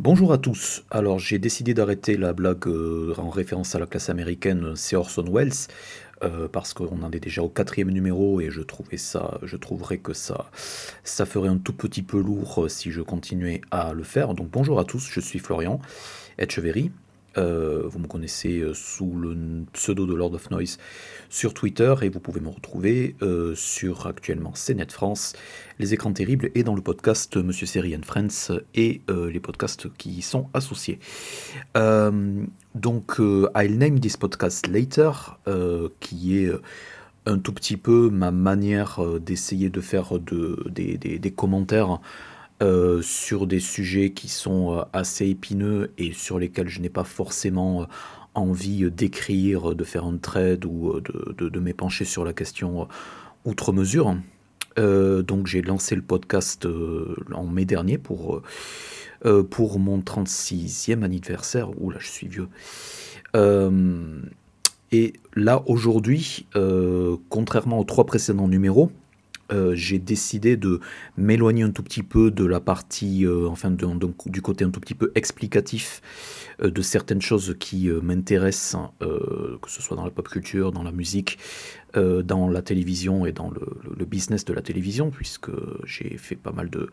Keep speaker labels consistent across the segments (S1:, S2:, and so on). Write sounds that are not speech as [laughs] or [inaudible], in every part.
S1: Bonjour à tous. Alors j'ai décidé d'arrêter la blague euh, en référence à la classe américaine, c'est Orson Welles, euh, parce qu'on en est déjà au quatrième numéro et je trouvais ça, je trouverais que ça, ça ferait un tout petit peu lourd euh, si je continuais à le faire. Donc bonjour à tous, je suis Florian Etcheverry. Euh, vous me connaissez euh, sous le pseudo de Lord of Noise sur Twitter et vous pouvez me retrouver euh, sur actuellement CNET France, Les Écrans Terribles et dans le podcast Monsieur Série and Friends et les podcasts qui y sont associés. donc, I'll name this podcast later, qui est un tout petit peu ma manière d'essayer de faire de, des, des commentaires euh, sur des sujets qui sont euh, assez épineux et sur lesquels je n'ai pas forcément euh, envie d'écrire, de faire un trade ou de, de, m'épancher sur la question outre mesure. donc j'ai lancé le podcast en mai dernier pour, mon 36e anniversaire. Ouh là, je suis vieux. et là, aujourd'hui, contrairement aux trois précédents numéros, euh, j'ai décidé de m'éloigner un tout petit peu de la partie, euh, enfin du côté un tout petit peu explicatif euh, de certaines choses qui m'intéressent, que ce soit dans la pop culture, dans la musique, dans la télévision et dans le, business de la télévision, puisque j'ai fait pas mal de,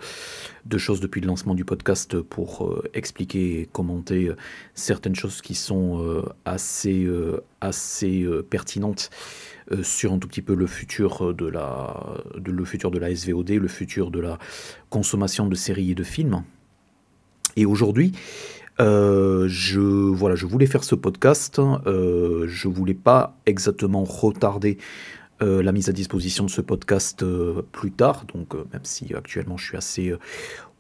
S1: de, choses depuis le lancement du podcast pour expliquer et commenter certaines choses qui sont assez, assez pertinentes sur un tout petit peu le futur de la, de, le futur de la SVOD, le futur de la consommation de séries et de films. Et aujourd'hui, euh, je, voilà, je voulais faire ce podcast. Euh, je voulais pas exactement retarder euh, la mise à disposition de ce podcast plus tard. Donc, même si actuellement je suis assez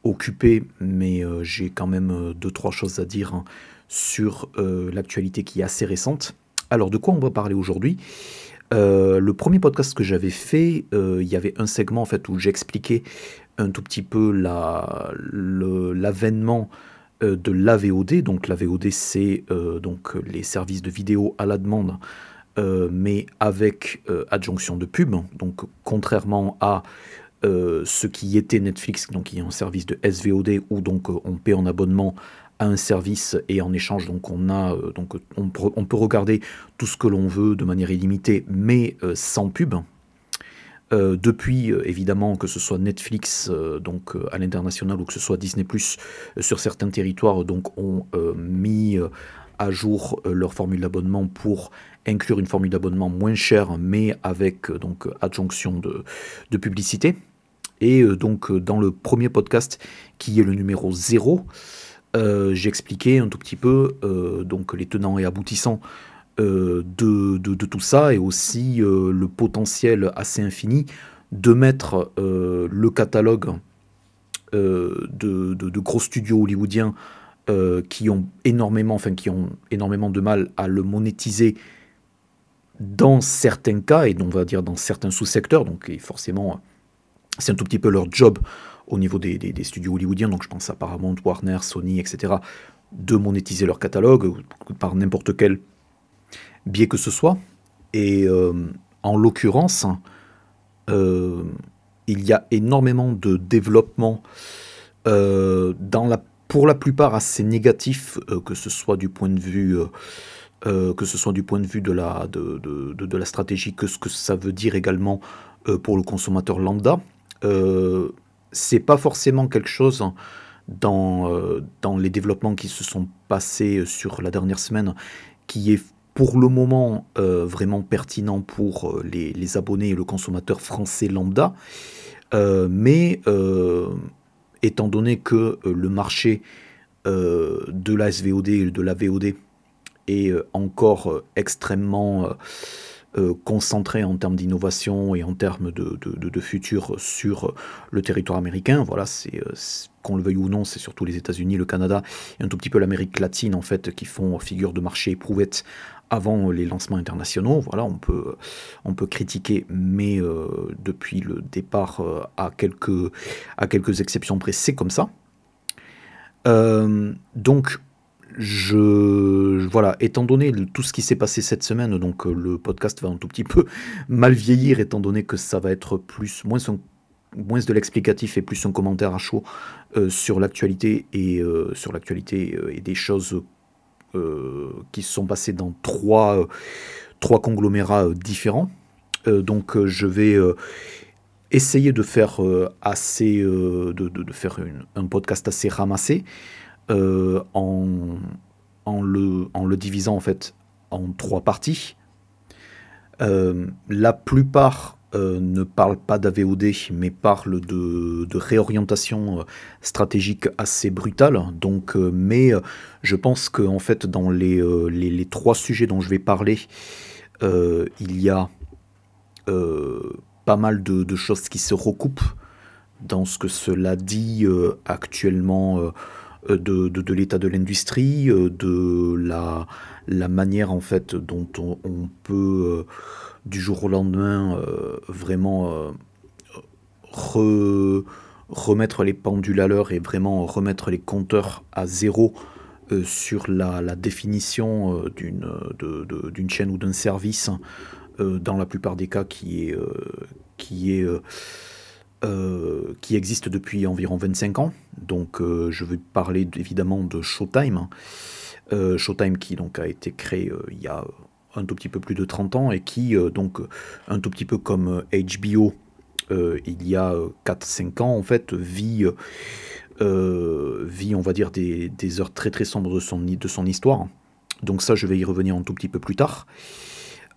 S1: occupé, mais j'ai quand même deux trois choses à dire hein, sur l'actualité qui est assez récente. Alors, de quoi on va parler aujourd'hui? Euh, le premier podcast que j'avais fait, euh, il y avait un segment en fait où j'expliquais un tout petit peu l'avènement euh, de l'AVOD. Donc l'AVOD, c'est donc les services de vidéo à la demande, mais avec adjonction de pub. Donc contrairement à ce qui était Netflix, donc qui est un service de SVOD où donc on paie en abonnement un service et en échange donc on a euh, donc on, peut regarder tout ce que l'on veut de manière illimitée mais euh, sans pub. Euh, depuis évidemment que ce soit Netflix donc à l'international ou que ce soit Disney Plus sur certains territoires donc ont mis à jour leur formule d'abonnement pour inclure une formule d'abonnement moins chère mais avec donc adjonction de, de publicité. Et donc dans le premier podcast qui est le numéro 0, euh, j'expliquais un tout petit peu euh, donc les tenants et aboutissants euh, de, tout ça et aussi le potentiel assez infini de mettre le catalogue de, de, gros studios hollywoodiens qui ont énormément, enfin qui ont énormément de mal à le monétiser dans certains cas et on va dire dans certains sous-secteurs. Donc forcément, c'est un tout petit peu leur job au niveau des, studios hollywoodiens, donc je pense à Paramount, Warner, Sony, etc., de monétiser leur catalogue par n'importe quel biais que ce soit. Et euh, en l'occurrence, euh, il y a énormément de développement euh, dans la, pour la plupart assez négatif, que ce soit du point de vue que ce soit du point de vue de la, de, de, de, la stratégie, que ce que ça veut dire également pour le consommateur lambda c'est pas forcément quelque chose dans, euh, dans les développements qui se sont passés sur la dernière semaine qui est pour le moment euh, vraiment pertinent pour euh, les, abonnés et le consommateur français lambda. mais étant donné que le marché de la SVOD et de la VOD est encore extrêmement euh, concentré en termes d'innovation et en termes de, futur sur le territoire américain. Voilà, c'est euh, qu'on le veuille ou non, c'est surtout les États-Unis, le Canada et un tout petit peu l'Amérique latine en fait qui font figure de marché éprouvette avant les lancements internationaux. Voilà, on peut, on peut critiquer, mais euh, depuis le départ, à, quelques, à quelques exceptions près, c'est comme ça. donc, je voilà, étant donné tout ce qui s'est passé cette semaine, donc euh, le podcast va un tout petit peu [laughs] mal vieillir, étant donné que ça va être plus moins de l'explicatif et plus un commentaire à chaud sur l'actualité et sur l'actualité et des choses qui se sont passées dans trois, trois conglomérats différents. donc je vais essayer de faire assez de, faire un podcast assez ramassé en, en, le, en le divisant en fait en trois parties. Euh, la plupart euh, ne parlent pas d'AVOD, mais parlent de, réorientation euh, stratégique assez brutale. Donc, mais je pense que en fait, dans les, les, trois sujets dont je vais parler, il y a pas mal de, de, choses qui se recoupent dans ce que cela dit actuellement de, de l'état de l'industrie, de la la manière en fait dont on, peut euh, du jour au lendemain euh, vraiment euh, remettre les pendules à l'heure et vraiment remettre les compteurs à zéro sur la, définition d'une d'une chaîne ou d'un service dans la plupart des cas qui est qui est qui existe depuis environ 25 ans. Donc je vais parler évidemment de Showtime. Euh, Showtime qui donc a été créé euh, il y a un tout petit peu plus de 30 ans et qui euh, donc un tout petit peu comme HBO il y a 4-5 ans en fait vit vit on va dire des, heures très très sombres de son, de son histoire. Donc ça je vais y revenir un tout petit peu plus tard.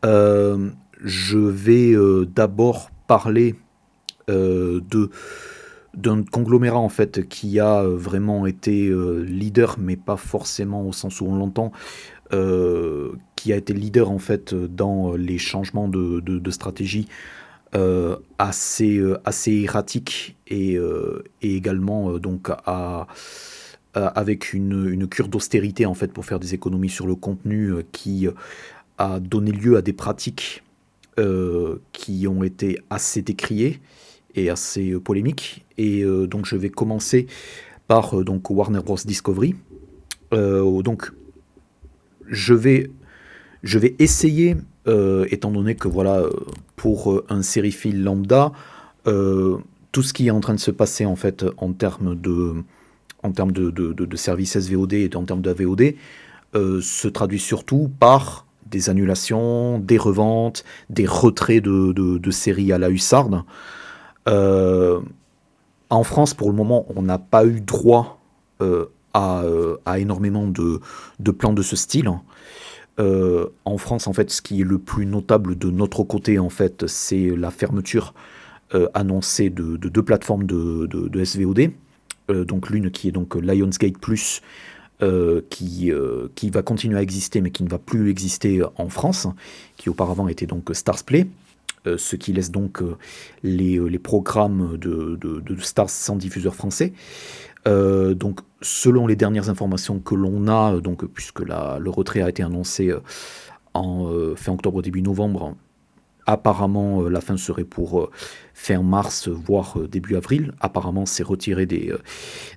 S1: je vais d'abord parler de d'un conglomérat en fait qui a euh, vraiment été euh, leader, mais pas forcément au sens où on l'entend, euh, qui a été leader en fait dans les changements de, stratégie assez, assez erratiques et, également donc avec une, une cure d'austérité en fait pour faire des économies sur le contenu qui a donné lieu à des pratiques qui ont été assez décriées et assez euh, polémique. Et euh, donc je vais commencer par euh, donc Warner Bros Discovery. donc je vais je vais essayer, étant donné que voilà pour un sériephile lambda, tout ce qui est en train de se passer en fait en termes de en termes de, de, de, services SVOD et en termes d'AVOD se traduit surtout par des annulations, des reventes, des retraits de, séries à la hussarde. Euh, en France, pour le moment, on n'a pas eu droit euh, euh, à, énormément de, plans de ce style. en France, en fait, ce qui est le plus notable de notre côté, en fait, c'est la fermeture annoncée de, deux plateformes de, SVOD. donc l'une qui est donc Lionsgate Plus, qui, qui va continuer à exister, mais qui ne va plus exister en France, qui auparavant était donc Starsplay. Euh, ce qui laisse donc euh, les, euh, les, programmes de, de, Stars sans diffuseur français. donc, selon les dernières informations que l'on a, donc, puisque le retrait a été annoncé en fin octobre, début novembre, apparemment la fin serait pour fin mars, voire début avril. Apparemment, c'est retiré des,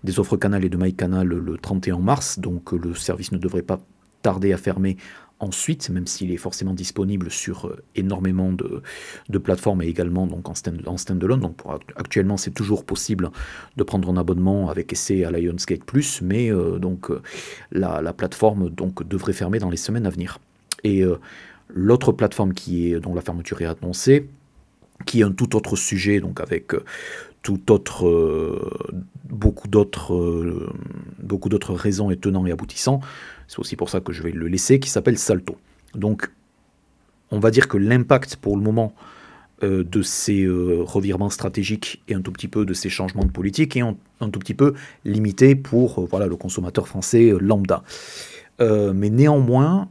S1: des offres Canal et de MyCanal le 31 mars, donc le service ne devrait pas tarder à fermer ensuite, même s'il est forcément disponible sur euh, énormément de, plateformes et également donc en, stand, en standalone. Donc actuellement, c'est toujours possible de prendre un abonnement avec essai à Lionsgate Plus, mais euh, donc euh, la, plateforme donc devrait fermer dans les semaines à venir. Et l'autre plateforme qui est dont la fermeture est annoncée, qui est un tout autre sujet, donc avec tout autre, beaucoup d'autres, beaucoup d'autres raisons et tenants et aboutissants. C'est aussi pour ça que je vais le laisser, qui s'appelle Salto. Donc, on va dire que l'impact pour le moment euh, de ces euh, revirements stratégiques et un tout petit peu de ces changements de politique est un, tout petit peu limité pour euh, voilà, le consommateur français lambda. mais néanmoins,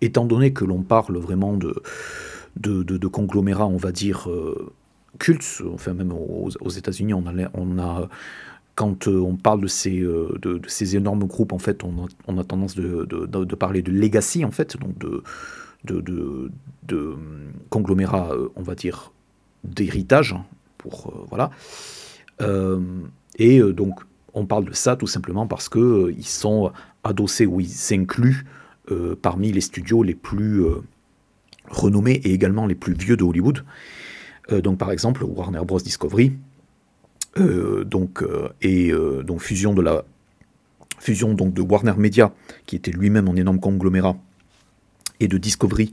S1: étant donné que l'on parle vraiment de, conglomérats, on va dire, cultes, enfin même aux, États-Unis, on a quand euh, on parle de ces, euh, de, ces, énormes groupes, en fait, on a, tendance de, parler de legacy, en fait, donc de, de, conglomérats, euh, on va dire, d'héritage, pour voilà. et donc, on parle de ça tout simplement parce que ils sont adossés ou ils s'incluent parmi les studios les plus renommés et également les plus vieux de Hollywood. donc par exemple Warner Bros Discovery, donc et donc fusion de la fusion donc de Warner Media qui était lui-même un énorme conglomérat et de Discovery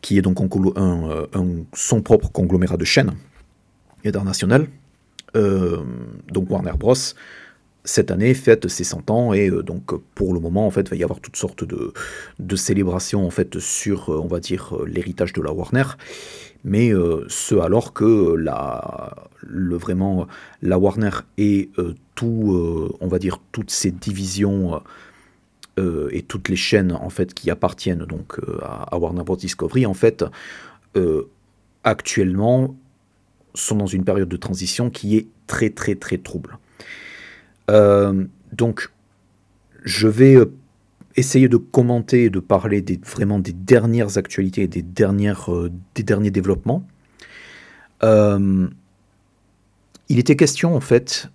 S1: qui est donc son propre conglomérat de chaînes internationales. donc Warner Bros cette année fête ses 100 ans et euh, donc pour le moment en fait va y avoir toutes sortes de, de célébrations en fait sur euh, on va dire euh, l'héritage de la Warner mais ce alors que la le vraiment la Warner et tout on va dire toutes ces divisions et toutes les chaînes en fait qui appartiennent donc à, à, Warner Bros Discovery en fait actuellement sont dans une période de transition qui est très très très trouble. Euh, donc, je vais euh, essayer de commenter et de parler des, vraiment des dernières actualités et des, dernières, euh, des derniers développements. il était question, en fait,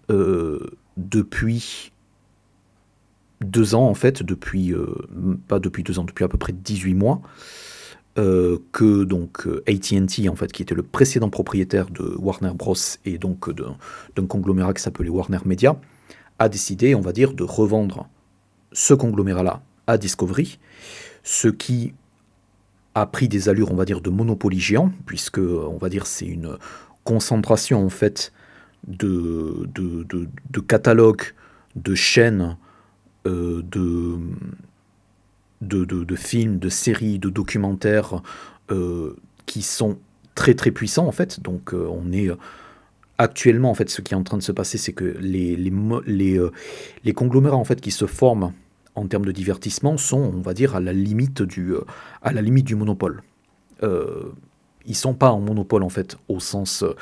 S1: depuis deux ans, en fait, depuis, pas depuis deux ans, depuis à peu près 18 mois, que donc AT&T en fait qui était le précédent propriétaire de Warner Bros et donc d'un conglomérat qui s'appelait Warner Media a décidé, on va dire, de revendre ce conglomérat-là à Discovery, ce qui a pris des allures, on va dire, de monopoly géant, puisque, on va dire, c'est une concentration, en fait, de, de, catalogues, de chaînes, euh, de, de, films, de séries, de documentaires euh, qui sont très très puissants, en fait. Donc, euh, on est actuellement, en fait, ce qui est en train de se passer, c'est que les, les, euh, les, conglomérats en fait, qui se forment en termes de divertissement sont, on va dire, à la limite du, euh, à la limite du monopole. Euh, ils sont pas en monopole, en fait, au sens euh,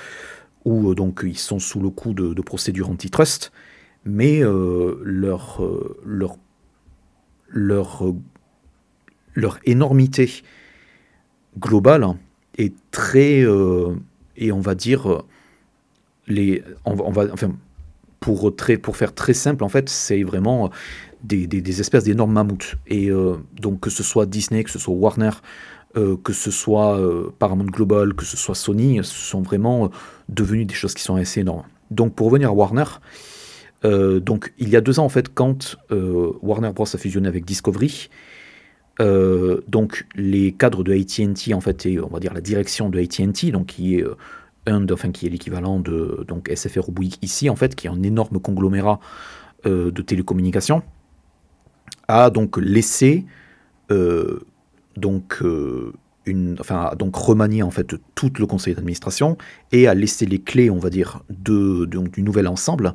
S1: où donc, ils sont sous le coup de, de procédures antitrust, mais leur, leur, leur, leur énormité globale est très, et on va dire, les, on, va, enfin, pour, faire très simple, en fait, c'est vraiment des, des, espèces d'énormes mammouths. Et euh, donc, que ce soit Disney, que ce soit Warner, euh, que ce soit euh, Paramount Global, que ce soit Sony, ce sont vraiment devenus des choses qui sont assez énormes. Donc, pour revenir à Warner, donc, il y a deux ans, en fait, quand Warner Bros. a fusionné avec Discovery, donc les cadres de AT&T en fait et on va dire la direction de AT&T donc qui est un, enfin, qui est l'équivalent de donc SFR ou ici, en fait, qui est un énorme conglomérat euh, de télécommunications, a donc laissé euh, donc, euh, une, donc remanié en fait tout le conseil d'administration et a laissé les clés, on va dire, du nouvel ensemble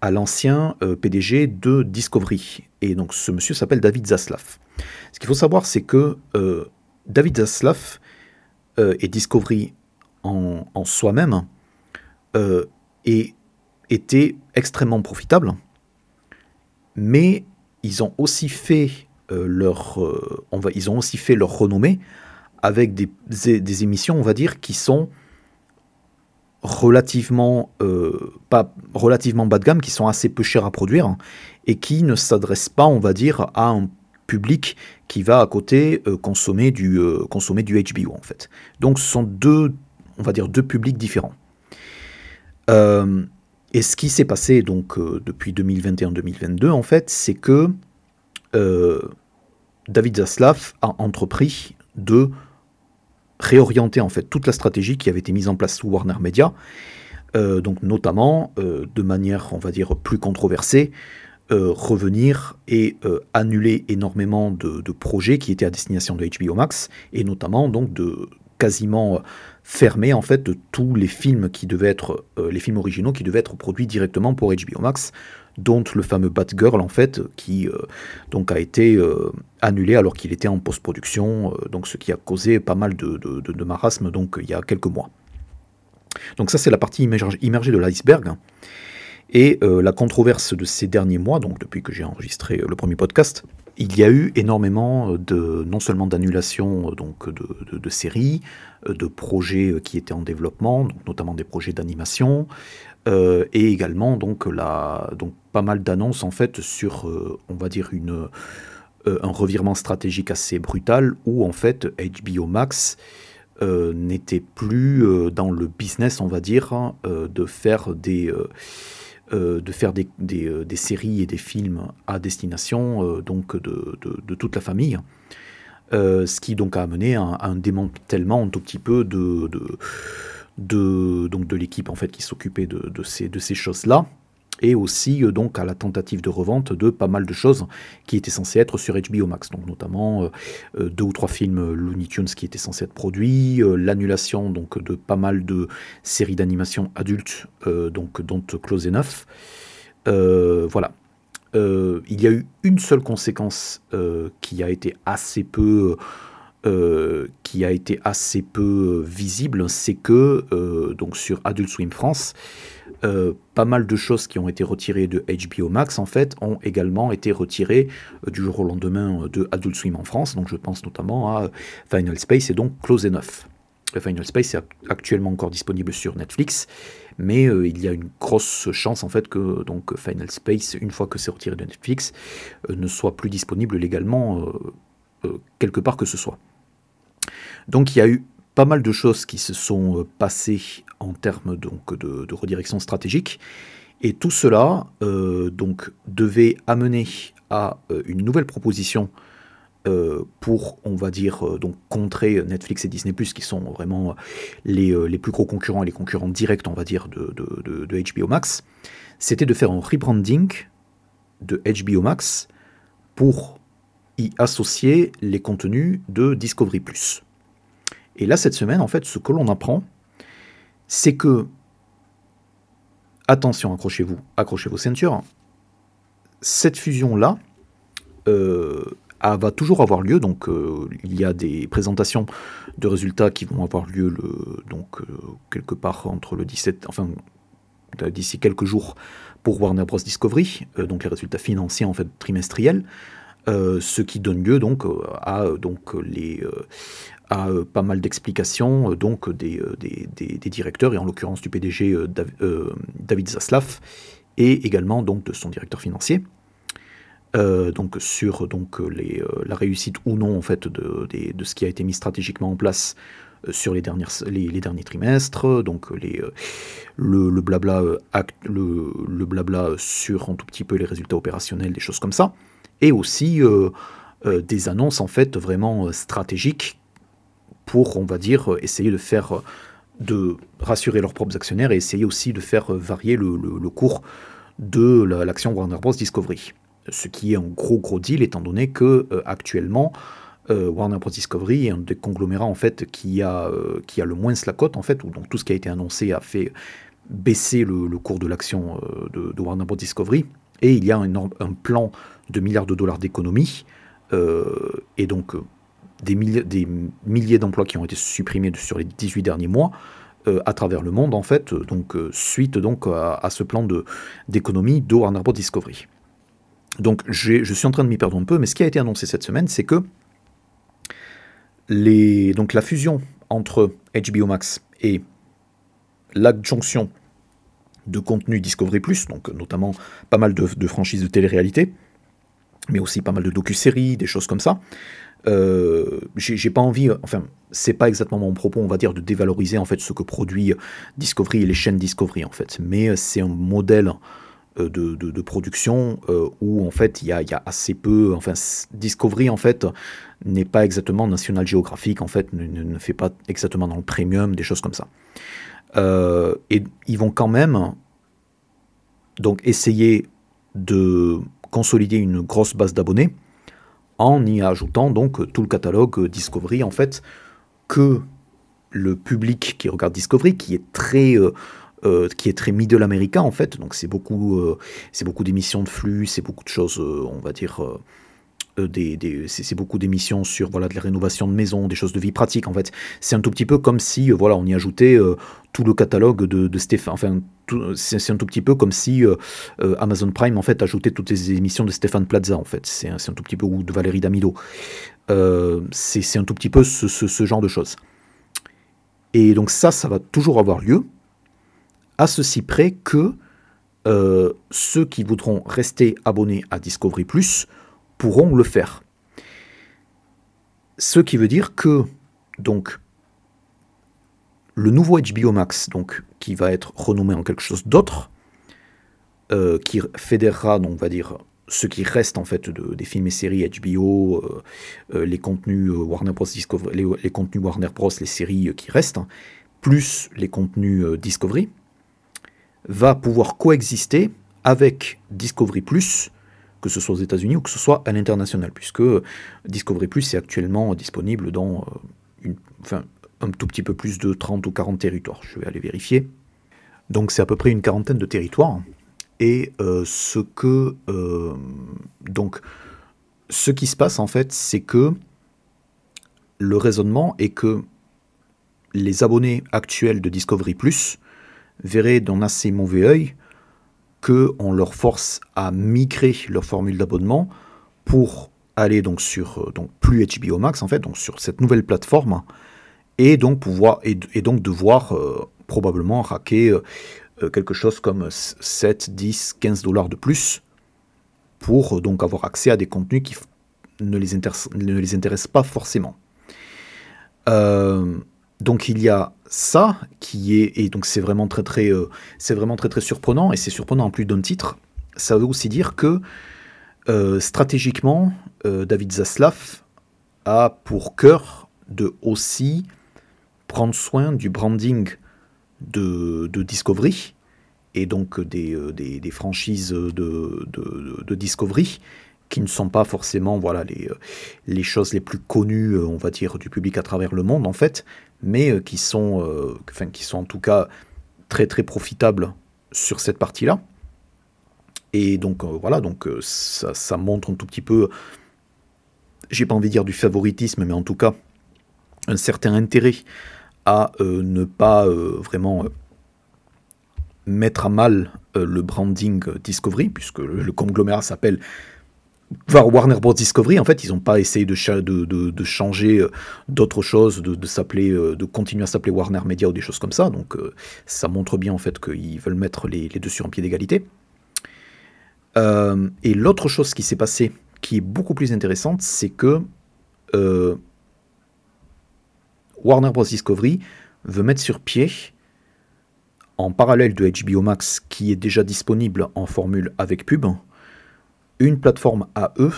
S1: à l'ancien PDG de Discovery. Et donc ce monsieur s'appelle David Zaslav. Ce qu'il faut savoir, c'est que David Zaslav et Discovery en, soi-même euh, et était extrêmement profitable, mais ils ont aussi fait euh, leur, euh, on va, ils ont aussi fait leur renommée avec des, des, émissions, on va dire, qui sont relativement pas relativement bas de gamme, qui sont assez peu chères à produire et qui ne s'adressent pas, on va dire, à un public qui va à côté consommer du consommer du HBO en fait. Donc ce sont deux on va dire, deux publics différents. Euh, et ce qui s'est passé donc euh, depuis 2021-2022, en fait, c'est que euh, David Zaslav a entrepris de réorienter en fait toute la stratégie qui avait été mise en place sous Warner Media, donc notamment de manière, on va dire, plus controversée, revenir et annuler énormément de, de, projets qui étaient à destination de HBO Max, et notamment donc de quasiment fermé en fait de tous les films qui devaient être euh, les films originaux qui devaient être produits directement pour HBO Max dont le fameux Batgirl en fait qui euh, donc a été euh, annulé alors qu'il était en post-production donc ce qui a causé pas mal de, de, marasme donc il y a quelques mois. Donc ça c'est la partie immergée de l'iceberg. Et la controverse de ces derniers mois donc depuis que j'ai enregistré le premier podcast il y a eu énormément de non seulement d'annulations donc de, séries, de projets qui étaient en développement, notamment des projets d'animation, euh, et également donc la donc pas mal d'annonces en fait sur euh, on va dire une euh, un revirement stratégique assez brutal où en fait HBO Max n'était plus dans le business, on va dire, hein, de faire des de faire des, des, séries et des films à destination donc de, toute la famille. ce qui a amené à, un démantèlement un tout petit peu de, de, l'équipe en fait qui s'occupait de ces choses-là et aussi euh, donc à la tentative de revente de pas mal de choses qui étaient censées être sur HBO Max, donc notamment euh, euh, deux ou trois films Looney Tunes qui étaient censés être produits, l'annulation donc de pas mal de séries d'animation adultes, donc dont Close Enough. voilà. il y a eu une seule conséquence qui a été assez peu qui a été assez peu visible, c'est que donc sur Adult Swim France, euh, pas mal de choses qui ont été retirées de HBO Max, en fait, ont également été retirées euh, du jour au lendemain euh, de Adult Swim en France. Donc je pense notamment à Final Space et donc Close Enough. Final Space est actuellement encore disponible sur Netflix, mais il y a une grosse chance en fait que donc Final Space, une fois que c'est retiré de Netflix, ne soit plus disponible légalement quelque part que ce soit. Donc il y a eu pas mal de choses qui se sont passées en termes donc, de, redirection stratégique. Et tout cela euh, donc, devait amener à euh, une nouvelle proposition pour, on va dire, donc contrer Netflix et Disney ⁇ qui sont vraiment les, les, plus gros concurrents et les concurrents directs, on va dire, de, de, de HBO Max. C'était de faire un rebranding de HBO Max pour y associer les contenus de Discovery ⁇ et là, cette semaine, en fait, ce que l'on apprend, c'est que, attention, accrochez-vous, accrochez vos ceintures, cette fusion-là euh, va toujours avoir lieu. Donc, euh, il y a des présentations de résultats qui vont avoir lieu donc, euh, quelque part entre le 17, enfin, d'ici quelques jours pour Warner Bros. Discovery, donc les résultats financiers en fait trimestriels. Ce qui donne lieu donc à donc les à euh, pas mal d'explications euh, donc des, euh, des, des, directeurs, et en l'occurrence du PDG David Zaslav, et également donc de son directeur financier. donc sur donc les, la réussite ou non en fait de, de, ce qui a été mis stratégiquement en place sur les, dernières, les, derniers trimestres, donc les, le, blabla le, blabla sur un tout petit peu les résultats opérationnels, des choses comme ça, et aussi des annonces en fait vraiment stratégiques pour, on va dire, essayer de faire de rassurer leurs propres actionnaires et essayer aussi de faire varier le, cours de l'action Warner Bros. Discovery. Ce qui est un gros gros deal étant donné que euh, actuellement euh, Warner Bros. Discovery est un des conglomérats en fait qui a, euh, qui a le moins la cote en fait, où donc tout ce qui a été annoncé a fait baisser le, cours de l'action de, Warner Bros. Discovery. Et il y a un plan de milliards de dollars d'économie. et donc des milliers, des milliers d'emplois qui ont été supprimés sur les 18 derniers mois euh, à travers le monde, en fait, donc, euh, suite donc, à, ce plan d'économie de, Warner Bros. Discovery. Donc je suis en train de m'y perdre un peu, mais ce qui a été annoncé cette semaine, c'est que la fusion entre HBO Max et l'adjonction de contenu Discovery Plus, donc notamment pas mal de, de franchises de télé-réalité, mais aussi pas mal de docu-séries, des choses comme ça, euh, j'ai pas envie, enfin, c'est pas exactement mon propos, on va dire, de dévaloriser en fait ce que produit Discovery et les chaînes Discovery en fait, mais c'est un modèle euh, de, de, production euh, où en fait il y a, assez peu, enfin, Discovery en fait n'est pas exactement National Geographic en fait, ne, fait pas exactement dans le premium, des choses comme ça. et ils vont quand même donc essayer de consolider une grosse base d'abonnés en y ajoutant donc tout le catalogue Discovery en fait que le public qui regarde Discovery qui est très euh, euh, qui est très middle américain en fait. Donc c'est beaucoup euh, c'est beaucoup d'émissions de flux c'est beaucoup de choses on va dire des, c'est beaucoup d'émissions sur voilà de la rénovation de maison, des choses de vie pratique en fait. C'est un tout petit peu comme si voilà on y ajoutait tout le catalogue de, de Stéphane. Enfin, c'est un tout petit peu comme si euh, euh, Amazon Prime en fait ajoutait toutes les émissions de Stéphane Plaza en fait. C'est un, un, tout petit peu ou de Valérie Damido. Euh, c'est un tout petit peu ce, ce, genre de choses. Et donc ça, ça va toujours avoir lieu, à ceci près que ceux qui voudront rester abonnés à Discovery Plus pourront le faire. Ce qui veut dire que donc le nouveau HBO Max, qui va être renommé en quelque chose d'autre, euh, qui fédérera, va dire, ce qui reste en fait de, des films et séries HBO, euh, euh, les contenus Warner Bros. Discovery, les, contenus Warner Bros. les séries qui restent, plus les contenus Discovery, va pouvoir coexister avec Discovery Plus, que ce soit aux États-Unis ou que ce soit à l'international, puisque Discovery Plus est actuellement disponible dans enfin, un tout petit peu plus de 30 ou 40 territoires. Je vais aller vérifier. Donc c'est à peu près une quarantaine de territoires. Et euh, ce que euh, donc ce qui se passe en fait, c'est que le raisonnement est que les abonnés actuels de Discovery Plus verraient d'un assez mauvais œil qu'on leur force à migrer leur formule d'abonnement pour aller donc sur euh, donc plus HBO Max en fait donc sur cette nouvelle plateforme et donc pouvoir et, donc devoir euh, probablement raquer euh, quelque chose comme 7, 10, 15 dollars de plus pour donc avoir accès à des contenus qui ne les, ne les intéressent pas forcément. Donc il y a ça qui est et donc c'est vraiment très très c'est vraiment très très surprenant et c'est surprenant en plus d'un titre. Ça veut aussi dire que stratégiquement David Zaslav a pour cœur de aussi prendre soin du branding de, Discovery et donc des, euh, franchises de, Discovery qui ne sont pas forcément voilà, les, euh, les choses les plus connues, euh, on va dire, du public à travers le monde en fait, mais qui sont, enfin, qui sont en tout cas très très profitables sur cette partie-là. Et donc voilà, donc ça, montre un tout petit peu, j'ai pas envie de dire du favoritisme, mais en tout cas un certain intérêt à euh, ne pas euh, vraiment euh, mettre à mal le branding Discovery, puisque le, conglomérat s'appelle Warner Bros. Discovery, en fait, ils n'ont pas essayé de, changer d'autres choses, de, s'appeler, de continuer à s'appeler Warner Media ou des choses comme ça. Donc, ça montre bien en fait qu'ils veulent mettre les, les deux sur un pied d'égalité. et l'autre chose qui s'est passée, qui est beaucoup plus intéressante, c'est que Warner Bros. Discovery veut mettre sur pied, en parallèle de HBO Max qui est déjà disponible en formule avec pub, une plateforme à eux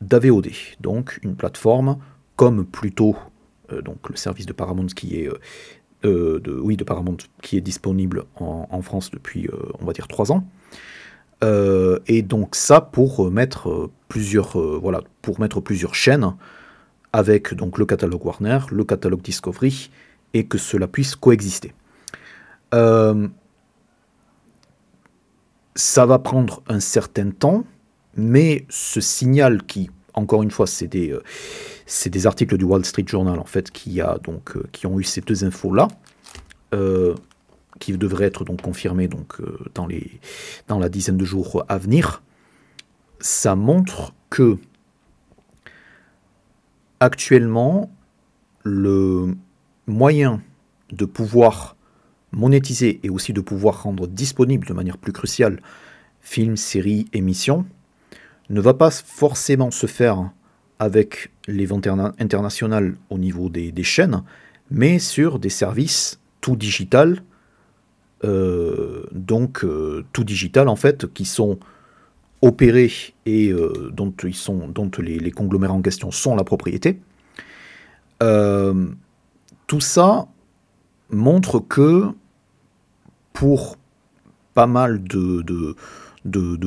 S1: d'AVOD. Donc une plateforme comme plutôt euh, donc le service de Paramount qui est euh, euh, de, oui, de Paramount qui est disponible en, France depuis on va dire trois ans. et donc ça pour mettre plusieurs voilà pour mettre plusieurs chaînes avec donc le catalogue Warner, le catalogue Discovery, et que cela puisse coexister. Ça va prendre un certain temps, mais ce signal qui, encore une fois, c'est des, euh, articles du Wall Street Journal en fait qui, a, donc, euh, qui ont eu ces deux infos-là, qui devraient être donc confirmées donc, dans, dans la dizaine de jours à venir, ça montre que actuellement, le moyen de pouvoir monétiser et aussi de pouvoir rendre disponible de manière plus cruciale films, séries, émissions, ne va pas forcément se faire avec les ventes internationales au niveau des, chaînes, mais sur des services tout digital, euh, donc euh, tout digital en fait, qui sont opérés et euh, dont, les, conglomérats en question sont la propriété. Tout ça montre que pour pas mal de,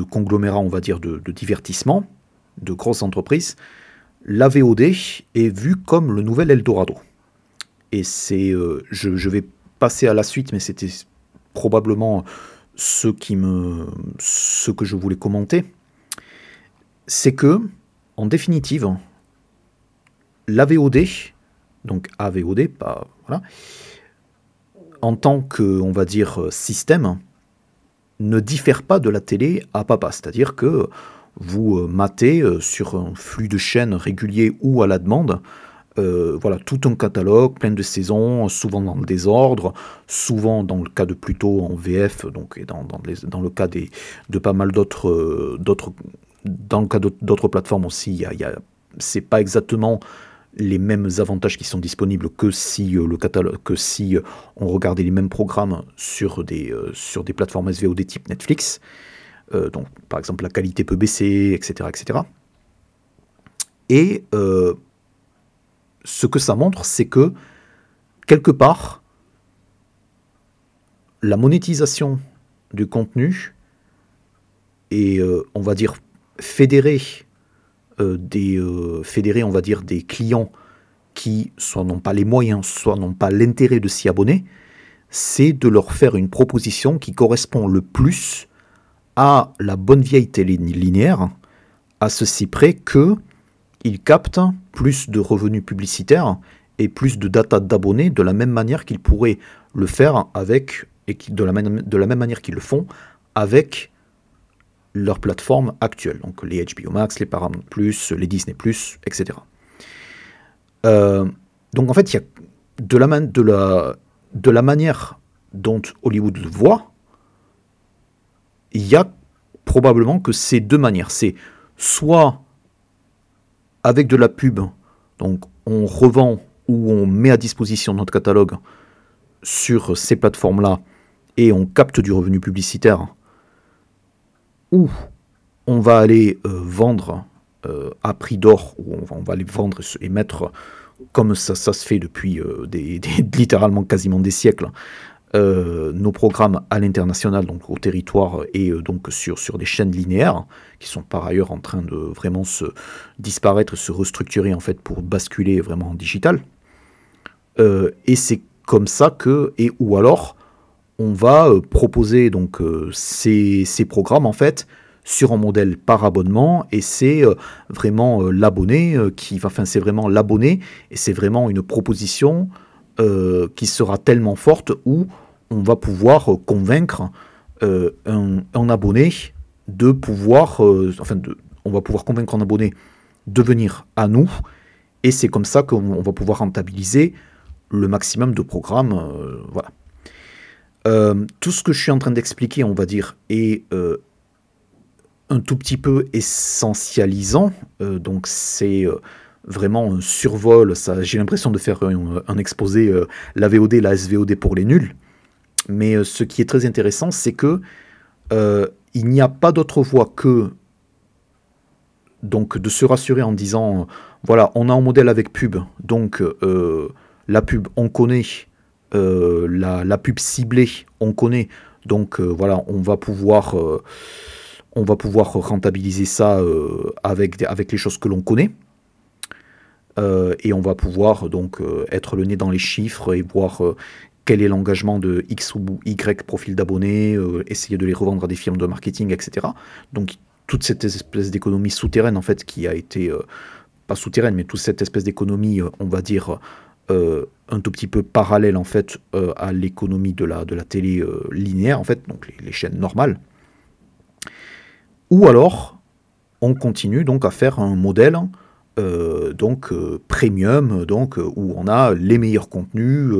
S1: conglomérats, on va dire, de, divertissement, de grosses entreprises, la VOD est vue comme le nouvel Eldorado. Et c'est, euh, je, je, vais passer à la suite, mais c'était probablement ce, qui me, ce que je voulais commenter, c'est que, en définitive, l'AVOD, donc AVOD, pas, voilà, en tant que, on va dire, système, ne diffère pas de la télé à papa. C'est-à-dire que vous euh, matez euh, sur un flux de chaînes régulier ou à la demande euh, voilà, tout un catalogue, plein de saisons, souvent dans le désordre, souvent dans le cas de plutôt en VF, donc et dans, dans, le cas des, de pas mal d'autres, d'autres dans le cas d'autres plateformes aussi, il y a, c'est pas exactement les mêmes avantages qui sont disponibles que si que si on regardait les mêmes programmes sur des, sur des plateformes SVOD type Netflix. donc, par exemple, la qualité peut baisser, etc., etc. Et ce que ça montre, c'est que quelque part, la monétisation du contenu euh, on va dire fédérer euh, des euh, fédérer on va dire des clients qui soit n'ont pas les moyens soit n'ont pas l'intérêt de s'y abonner c'est de leur faire une proposition qui correspond le plus à la bonne vieille télé linéaire à ceci près que ils captent plus de revenus publicitaires et plus de data d'abonnés de la même manière qu'ils pourraient le faire avec et de la même manière qu'ils le font avec leur plateforme actuelle, donc les HBO Max, les Paramount les Disney etc. Euh, donc en fait, il y a de la, manière dont Hollywood voit, il y a probablement que ces deux manières. C'est soit avec de la pub, donc on revend ou on met à disposition notre catalogue sur ces plateformes-là et on capte du revenu publicitaire ou on va aller euh, vendre euh, à prix d'or, ou on va, aller vendre et mettre, comme ça, se fait depuis euh, [laughs] littéralement quasiment des siècles, nos programmes à l'international, donc au territoire et donc sur, sur des chaînes linéaires, qui sont par ailleurs en train de vraiment se disparaître, se restructurer en fait pour basculer vraiment en digital. et c'est comme ça que, et ou alors, on va euh, proposer donc euh, ces, programmes en fait sur un modèle par abonnement. Et c'est euh, vraiment l'abonné qui va, enfin c'est vraiment l'abonné. Et c'est vraiment une proposition qui sera tellement forte où on va pouvoir convaincre un, abonné de pouvoir, enfin de, on va pouvoir convaincre un abonné de venir à nous. Et c'est comme ça qu'on va pouvoir rentabiliser le maximum de programmes, voilà. Euh, tout ce que je suis en train d'expliquer, on va dire, est euh, un tout petit peu essentialisant. Euh, donc c'est vraiment un survol. j'ai l'impression de faire un, exposé la VOD, la SVOD pour les nuls. Mais ce qui est très intéressant, c'est que il n'y a pas d'autre voie que donc de se rassurer en disant voilà, on a un modèle avec pub, donc la pub, on connaît euh, la, pub ciblée, on connaît. Donc euh, voilà, on va pouvoir, euh, on va pouvoir rentabiliser ça avec, avec les choses que l'on connaît. et on va pouvoir donc être le nez dans les chiffres et voir quel est l'engagement de X ou Y profil d'abonnés, essayer de les revendre à des firmes de marketing, etc. Donc toute cette espèce d'économie souterraine en fait qui a été pas souterraine mais toute cette espèce d'économie on va dire euh, un tout petit peu parallèle en fait euh, à l'économie de la, de la télé euh, linéaire en fait, donc les, chaînes normales. Ou alors on continue donc à faire un modèle donc premium, donc où on a les meilleurs contenus,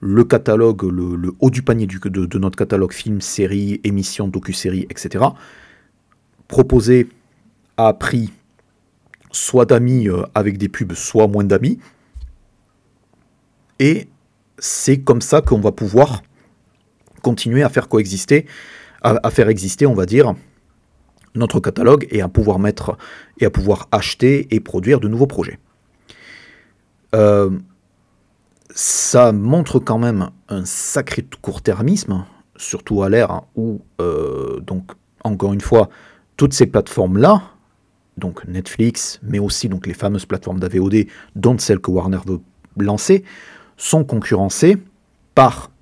S1: le catalogue, le, haut du panier de, de, notre catalogue film, séries, émissions, docu-séries, etc. Proposé à prix soit d'amis avec des pubs, soit moins d'amis. Et c'est comme ça qu'on va pouvoir continuer à faire coexister, à, faire exister, on va dire, notre catalogue et à pouvoir mettre et à pouvoir acheter et produire de nouveaux projets. Euh, ça montre quand même un sacré court-termisme, surtout à l'ère où, euh, donc, encore une fois, toutes ces plateformes-là, donc Netflix, mais aussi donc les fameuses plateformes d'AVOD, dont celles que Warner veut lancer, sont concurrencés par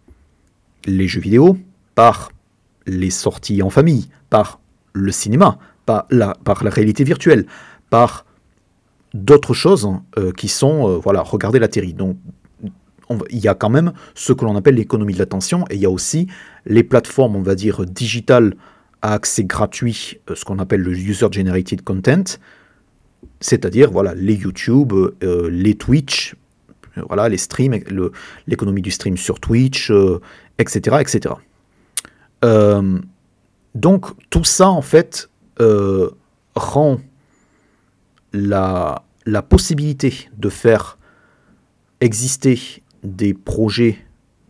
S1: les jeux vidéo, par les sorties en famille, par le cinéma, par la, réalité virtuelle, par d'autres choses euh, qui sont, euh, voilà, regarder la télé. Donc, il y a quand même ce que l'on appelle l'économie de l'attention, et il y a aussi les plateformes, on va dire, digitales à accès gratuit, euh, ce qu'on appelle le user-generated content, c'est-à-dire voilà, les YouTube, les Twitch, voilà, les streams, l'économie du stream sur Twitch, etc. Euh, etc. Euh, donc tout ça, en fait, euh, rend la, possibilité de faire exister des projets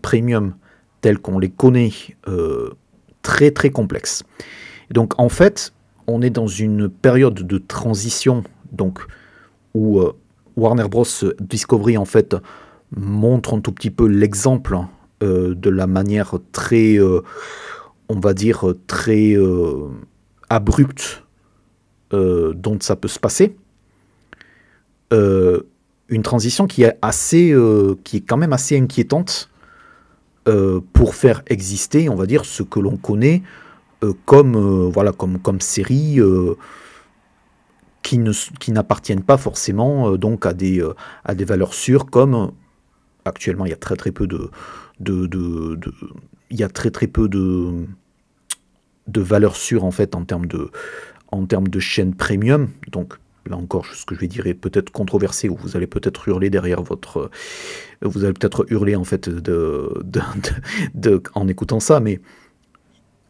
S1: premium tels qu'on les connaît très très complexes. donc en fait, on est dans une période de transition donc où Warner Bros Discovery en fait montre un tout petit peu l'exemple euh, de la manière très, euh, on va dire, très euh, abrupte dont ça peut se passer. une transition qui est assez, qui est quand même assez inquiétante pour faire exister, on va dire, ce que l'on connaît comme, voilà, comme, comme série qui, ne, qui n'appartiennent pas forcément donc à des, à des valeurs sûres comme actuellement il y a très très peu de, il y a très très peu de, de valeur sûre en fait en termes de, en termes de chaîne premium. Donc là encore, ce que je vais dire est peut-être controversé ou vous allez peut-être hurler derrière votre, vous allez peut-être hurler en fait de, en écoutant ça, mais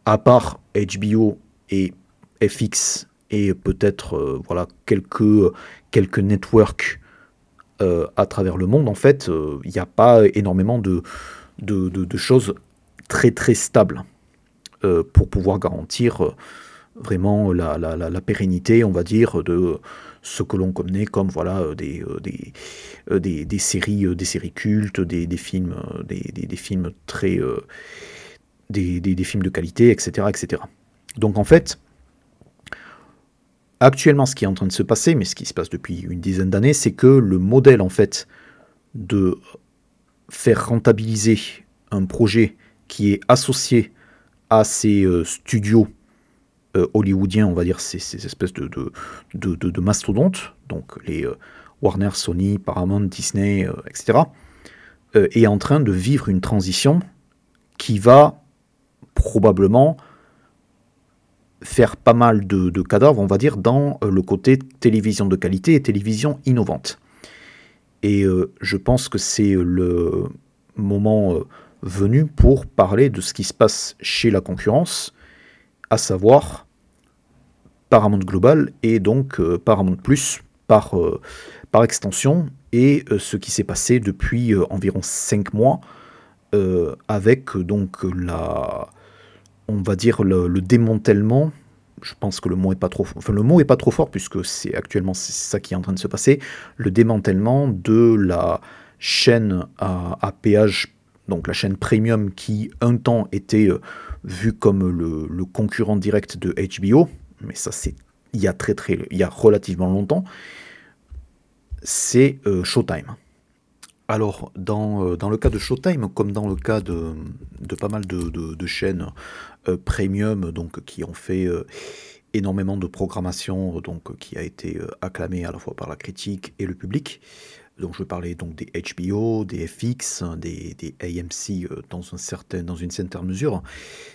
S1: à part HBO et FX et peut-être euh, voilà quelques quelques networks euh, à travers le monde, en fait, euh, il n'y a pas énormément de, de, choses très très stables euh, pour pouvoir garantir vraiment la, la, pérennité, on va dire, de ce que l'on connaît comme voilà des, des, des, séries des séries cultes, des, films des, des, films très des, films de qualité, etc., etc. Donc en fait, actuellement, ce qui est en train de se passer, mais ce qui se passe depuis une dizaine d'années, c'est que le modèle en fait de faire rentabiliser un projet qui est associé à ces euh, studios euh, hollywoodiens, on va dire ces, espèces de, mastodontes, donc les euh, Warner, Sony, Paramount, Disney, etc., est en train de vivre une transition qui va probablement faire pas mal de, cadavres, on va dire, dans euh, le côté télévision de qualité et télévision innovante. Et euh, je pense que c'est le moment euh, venu pour parler de ce qui se passe chez la concurrence, à savoir Paramount Global et donc Paramount Plus par, par extension, et ce qui s'est passé depuis environ 5 mois avec donc la on va dire, le, démantèlement je pense que le mot est pas trop, enfin le mot est pas trop fort puisque c'est actuellement ça qui est en train de se passer, le démantèlement de la chaîne à, péage, donc la chaîne premium qui un temps était euh, vue comme le, concurrent direct de HBO, mais ça c'est il y a très très il y a relativement longtemps, c'est euh, Showtime. Alors, dans, euh, dans, le cas de Showtime, comme dans le cas de, pas mal de, chaînes premium, donc qui ont fait euh, énormément de programmation, donc qui a été euh, acclamée à la fois par la critique et le public. Donc je parlais donc des HBO, des FX, des, des AMC dans, un certain, dans une certaine mesure.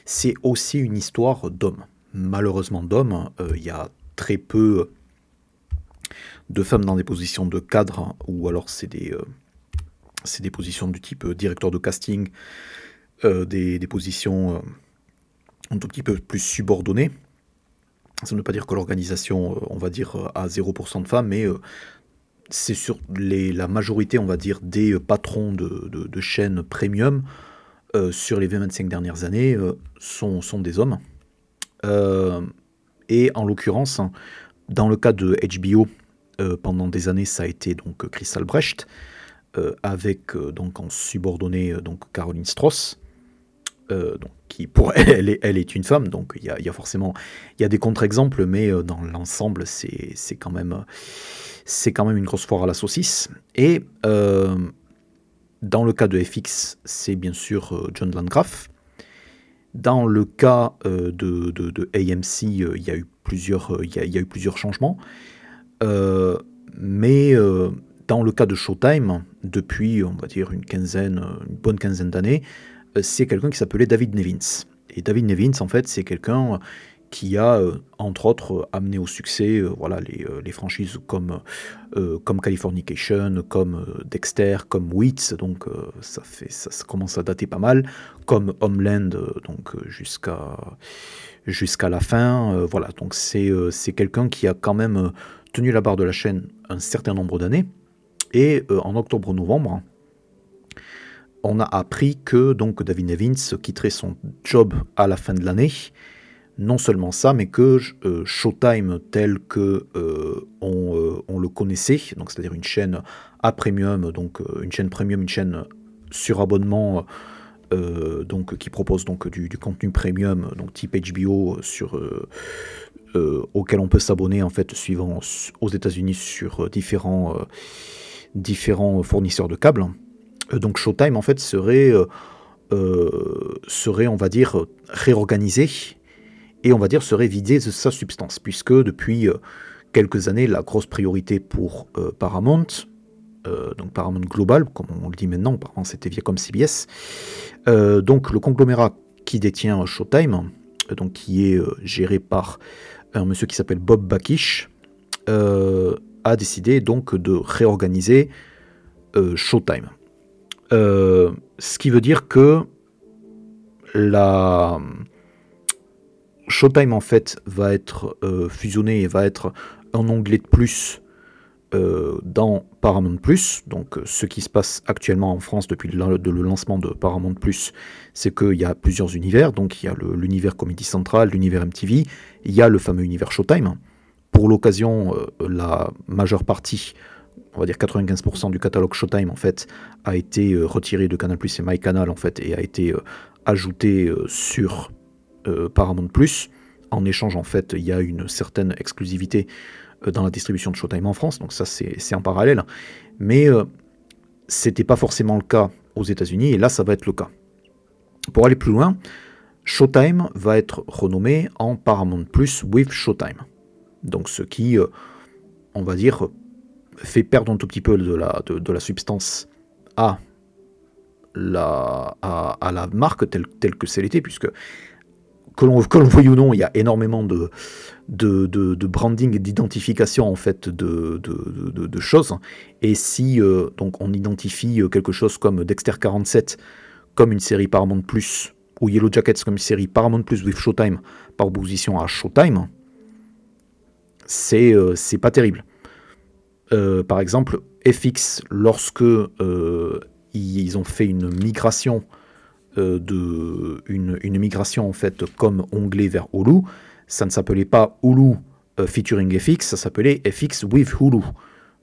S1: C'est aussi une histoire d'hommes. Malheureusement d'hommes, il y a très peu de femmes dans des positions de cadre, ou alors c'est des, c'est des positions du type directeur de casting, des, des, positions un tout petit peu plus subordonné. Ça ne veut pas dire que l'organisation, euh, on va dire, euh, a 0% de femmes, mais euh, c'est sur les, la majorité, on va dire, des patrons de, chaînes premium sur les 20-25 dernières années sont, sont, des hommes. et en l'occurrence, dans le cas de HBO, pendant des années, ça a été donc Crystal Brecht, avec donc en subordonné donc Caroline Strauss. Qui pour [laughs] elle, est, une femme, donc il y a, forcément y a des contre-exemples, mais euh, dans l'ensemble, c'est quand, même, une grosse foire à la saucisse. Et euh, dans le cas de FX, c'est bien sûr John Landgraf. Dans le cas de, AMC, il y, a eu plusieurs, changements. mais dans le cas de Showtime, depuis, on va dire, une quinzaine, une bonne quinzaine d'années, euh, c'est quelqu'un qui s'appelait David Nevins. Et David Nevins, en fait, c'est quelqu'un qui a, euh, entre autres, amené au succès euh, voilà, les, franchises comme, Californication, comme Dexter, comme Wits, donc ça, fait, ça, commence à dater pas mal, comme Homeland, donc jusqu'à la fin. voilà, donc c'est quelqu'un qui a quand même tenu la barre de la chaîne un certain nombre d'années. Et en octobre-novembre, on a appris que donc David Nevins quitterait son job à la fin de l'année. Non seulement ça, mais que Showtime tel que on, le connaissait, c'est-à-dire une chaîne à premium, donc une chaîne premium, une chaîne sur abonnement euh, qui propose donc du, contenu premium, donc type HBO, sur, euh, euh, auquel on peut s'abonner en fait suivant aux États-Unis sur différents, différents fournisseurs de câbles. Donc Showtime en fait serait, serait on va dire réorganisé et on va dire serait vidé de sa substance puisque depuis quelques années la grosse priorité pour Paramount euh, donc Paramount Global, comme on le dit maintenant, auparavant c'était comme CBS. Euh, donc le conglomérat qui détient Showtime, euh, donc qui est géré par un monsieur qui s'appelle Bob Bakish, a décidé donc de réorganiser Showtime. Ce qui veut dire que la Showtime en fait va être fusionné et va être un onglet de plus euh, dans Paramount Plus. Donc, euh, ce qui se passe actuellement en France depuis le, lancement de Paramount Plus, c'est qu'il y a plusieurs univers. Donc, il y a l'univers Comedy Central, l'univers MTV, il y a le fameux univers Showtime. Pour l'occasion, euh, la majeure partie, on va dire 95% du catalogue Showtime, en fait, a été retiré de Canal Plus et MyCanal, en fait, et a été ajouté sur Paramount Plus. En échange, en fait, il y a une certaine exclusivité euh, dans la distribution de Showtime en France, donc ça c'est en parallèle. Mais euh, c'était pas forcément le cas aux États-Unis, et là ça va être le cas. Pour aller plus loin, Showtime va être renommé en Paramount Plus with Showtime. Donc ce qui, euh, on va dire, fait perdre un tout petit peu de la, de, la substance à la, à, la marque telle, telle que c'est l'était, puisque que l'on veuille ou non, il y a énormément de, de, branding et d'identification en fait de, de, choses. Et si euh, donc on identifie euh, quelque chose comme Dexter 47 comme une série Paramount Plus ou Yellow Jackets comme une série Paramount Plus with Showtime par opposition à Showtime, c'est euh, pas terrible. Par exemple, FX, lorsque ils ont fait une migration euh, de une, migration en fait comme onglet vers Hulu. Ça ne s'appelait pas Hulu euh, featuring FX, ça s'appelait FX with Hulu.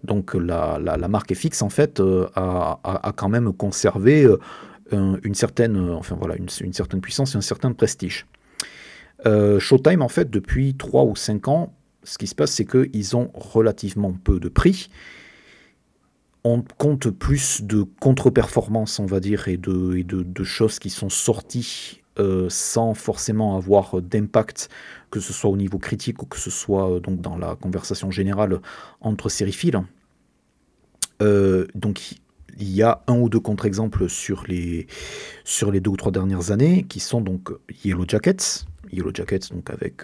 S1: Donc la, marque FX en fait euh, a, quand même conservé une certaine, enfin voilà, une, certaine puissance et un certain prestige. Showtime en fait depuis 3 ou 5 ans, ce qui se passe c'est qu'ils ont relativement peu de prix on compte plus de contre-performances, on va dire, et de, choses qui sont sorties euh, sans forcément avoir d'impact, que ce soit au niveau critique ou que ce soit euh, donc dans la conversation générale entre sériphiles. Euh, donc il y a un ou deux contre-exemples sur les, sur les deux ou trois dernières années qui sont donc Yellow Jackets, Yellow Jackets donc avec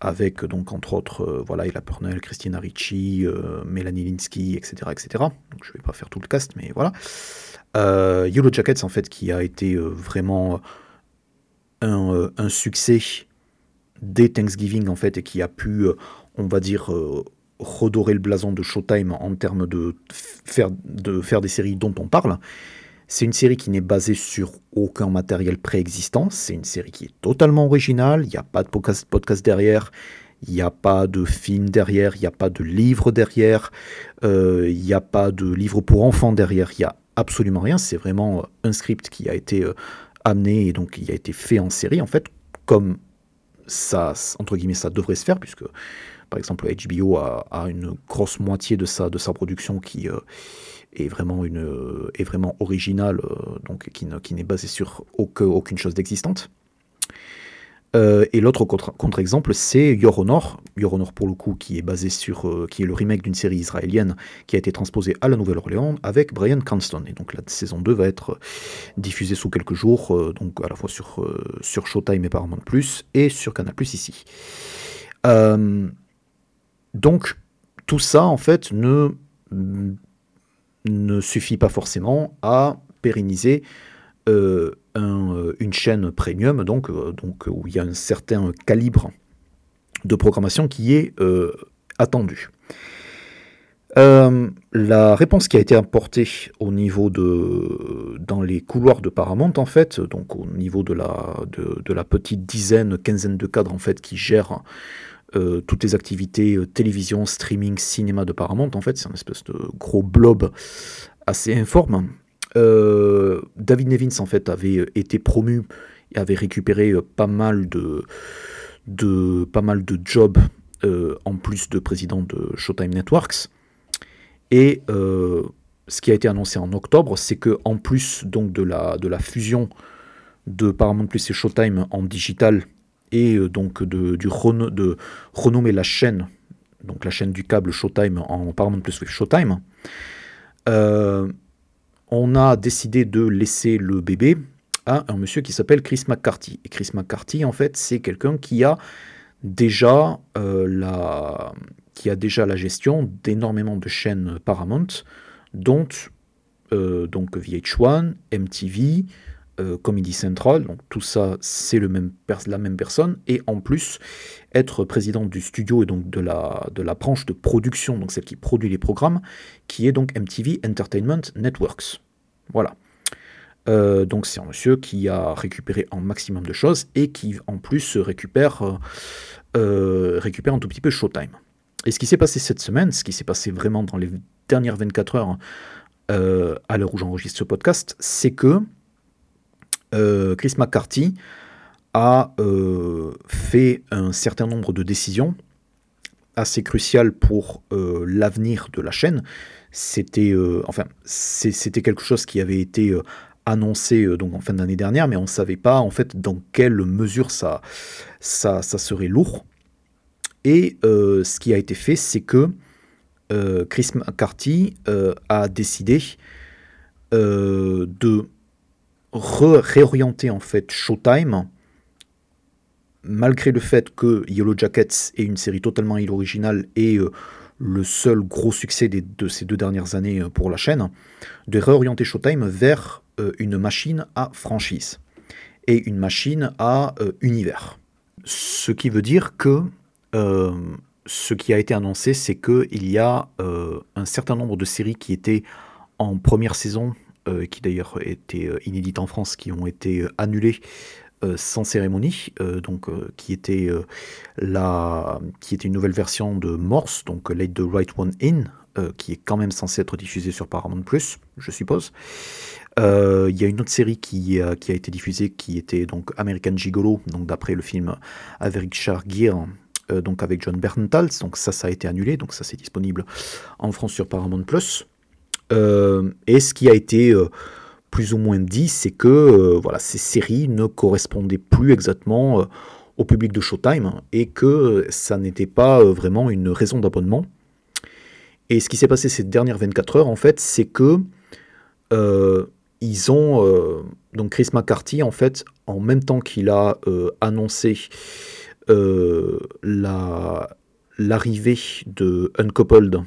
S1: avec donc entre autres euh, voilà Ella Purnell, Christina Ricci, euh, Mélanie Linsky, etc., etc. Donc je vais pas faire tout le cast, mais voilà. Euh, Yellow Jackets en fait qui a été vraiment un, succès dès Thanksgiving en fait et qui a pu on va dire redorer le blason de Showtime en termes de faire, de faire des séries dont on parle. C'est une série qui n'est basée sur aucun matériel préexistant. C'est une série qui est totalement originale. Il n'y a pas de podcast, derrière. Il n'y a pas de film derrière. Il n'y a pas de livre derrière. Euh, il n'y a pas de livre pour enfants derrière. Il n'y a absolument rien. C'est vraiment euh, un script qui a été euh, amené et donc qui a été fait en série, en fait, comme ça, entre guillemets, ça devrait se faire, puisque par exemple HBO a, une grosse moitié de sa, de sa production qui est vraiment, une, est vraiment originale, euh, donc qui, qui n'est basée sur aucune chose d'existante. Euh, et l'autre contre-exemple, c'est Your Honor. Your Honor, pour le coup, qui est basé sur, euh, qui est le remake d'une série israélienne qui a été transposée à la Nouvelle-Orléans avec Brian Cranston. Et donc la saison 2 va être diffusée sous quelques jours, donc à la fois sur, sur Showtime et Paramount Plus et sur Canal ici. Donc tout ça, en fait, ne ne suffit pas forcément à pérenniser euh, euh, une chaîne premium, donc, euh, donc où il y a un certain calibre de programmation qui est attendu. La réponse qui a été apportée au niveau de dans les couloirs de Paramount en fait, donc au niveau de la de, la petite dizaine, quinzaine de cadres en fait qui gèrent euh, toutes les activités euh, télévision, streaming, cinéma de Paramount en fait, c'est un espèce de gros blob assez informe. David Nevins en fait avait été promu et avait récupéré pas mal de de jobs en plus de président de Showtime Networks. Et euh, ce qui a été annoncé en octobre, c'est que en plus donc de la, de la fusion de Paramount Plus et Showtime en digital et euh, donc de, du renommer la chaîne, donc la chaîne du câble Showtime en Paramount Plus with Showtime, euh, on a décidé de laisser le bébé à un monsieur qui s'appelle Chris McCarthy. Et Chris McCarthy, en fait, c'est quelqu'un qui a déjà la qui a déjà la gestion d'énormément de chaînes Paramount, dont euh, donc VH1, MTV, euh, Comedy Central, donc tout ça c'est même la même personne, et en plus être président du studio et donc de la, de la branche de production, donc celle qui produit les programmes, qui est donc MTV Entertainment Networks. Voilà. Euh, donc c'est un monsieur qui a récupéré un maximum de choses et qui en plus récupère, récupère un tout petit peu Showtime. Et ce qui s'est passé cette semaine, ce qui s'est passé vraiment dans les dernières 24 heures, euh, à l'heure où j'enregistre ce podcast, c'est que euh, Chris McCarthy a euh, fait un certain nombre de décisions assez cruciales pour l'avenir de la chaîne. C'était enfin, c'était quelque chose qui avait été annoncé donc en fin d'année dernière, mais on ne savait pas en fait dans quelle mesure ça, ça, ça serait lourd. Et euh, ce qui a été fait, c'est que euh, Chris McCarthy euh, a décidé de réorienter en fait Showtime, malgré le fait que Yellow Jackets est une série totalement originale et le seul gros succès de ces deux dernières années pour la chaîne, de réorienter Showtime vers une machine à franchise et une machine à univers. Ce qui veut dire que euh, ce qui a été annoncé, c'est qu'il y a euh, un certain nombre de séries qui étaient en première saison, euh, qui d'ailleurs étaient inédites en France, qui ont été annulées sans cérémonie, donc qui était la, qui était une nouvelle version de Morse, donc Let the Right One In, qui est quand même censé être diffusée sur Paramount Plus, je suppose. Il y a une autre série qui, a été diffusée qui était donc American Gigolo, donc d'après le film avec Richard Gere, euh, donc avec John Bernthal, donc ça, ça a été annulé, donc ça c'est disponible en France sur Paramount Plus. Euh, et ce qui a été euh, plus ou moins dit, c'est que voilà, ces séries ne correspondaient plus exactement au public de Showtime et que ça n'était pas vraiment une raison d'abonnement. Et ce qui s'est passé ces dernières 24 heures, en fait, c'est que ils ont donc Chris McCarthy, en fait, en même temps qu'il a annoncé euh, l'arrivée de Uncoupled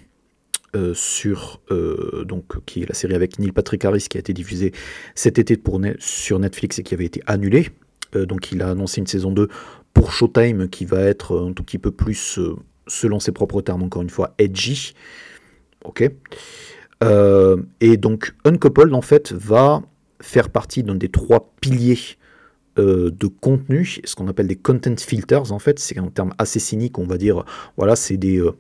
S1: euh, sur euh, donc qui est la série avec Neil Patrick Harris qui a été diffusée cet été pour sur Netflix et qui avait été annulée. donc il a annoncé une saison 2 pour Showtime qui va être un tout petit peu plus, selon ses propres termes encore une fois, edgy. Ok. et donc Uncoupled en fait va faire partie d'un des trois piliers euh, de contenu, ce qu'on appelle des content filters en fait, c'est un terme assez cynique, on va dire, voilà, c'est des, euh,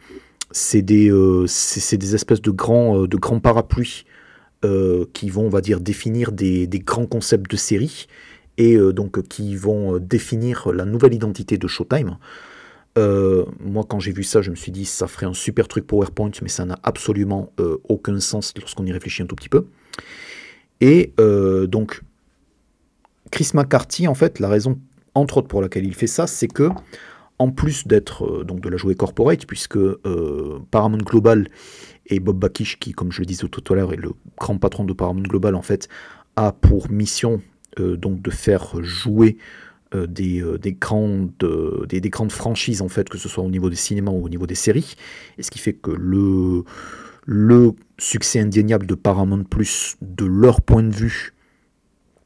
S1: c'est des, euh, des espèces de grands, de grands parapluies qui vont, on va dire, définir des, des grands concepts de série et donc qui vont définir la nouvelle identité de Showtime. moi, quand j'ai vu ça, je me suis dit, ça ferait un super truc PowerPoint, mais ça n'a absolument aucun sens lorsqu'on y réfléchit un tout petit peu. Et donc, Chris McCarthy, en fait, la raison, entre autres, pour laquelle il fait ça, c'est que, en plus d'être euh, donc de la jouer corporate, puisque euh, Paramount Global et Bob Bakish, qui, comme je le disais tout à l'heure, est le grand patron de Paramount Global, en fait, a pour mission euh, donc de faire jouer des, des, grandes, des, des, grandes franchises, en fait, que ce soit au niveau des cinémas ou au niveau des séries. Et ce qui fait que le, le succès indéniable de Paramount Plus, de leur point de vue,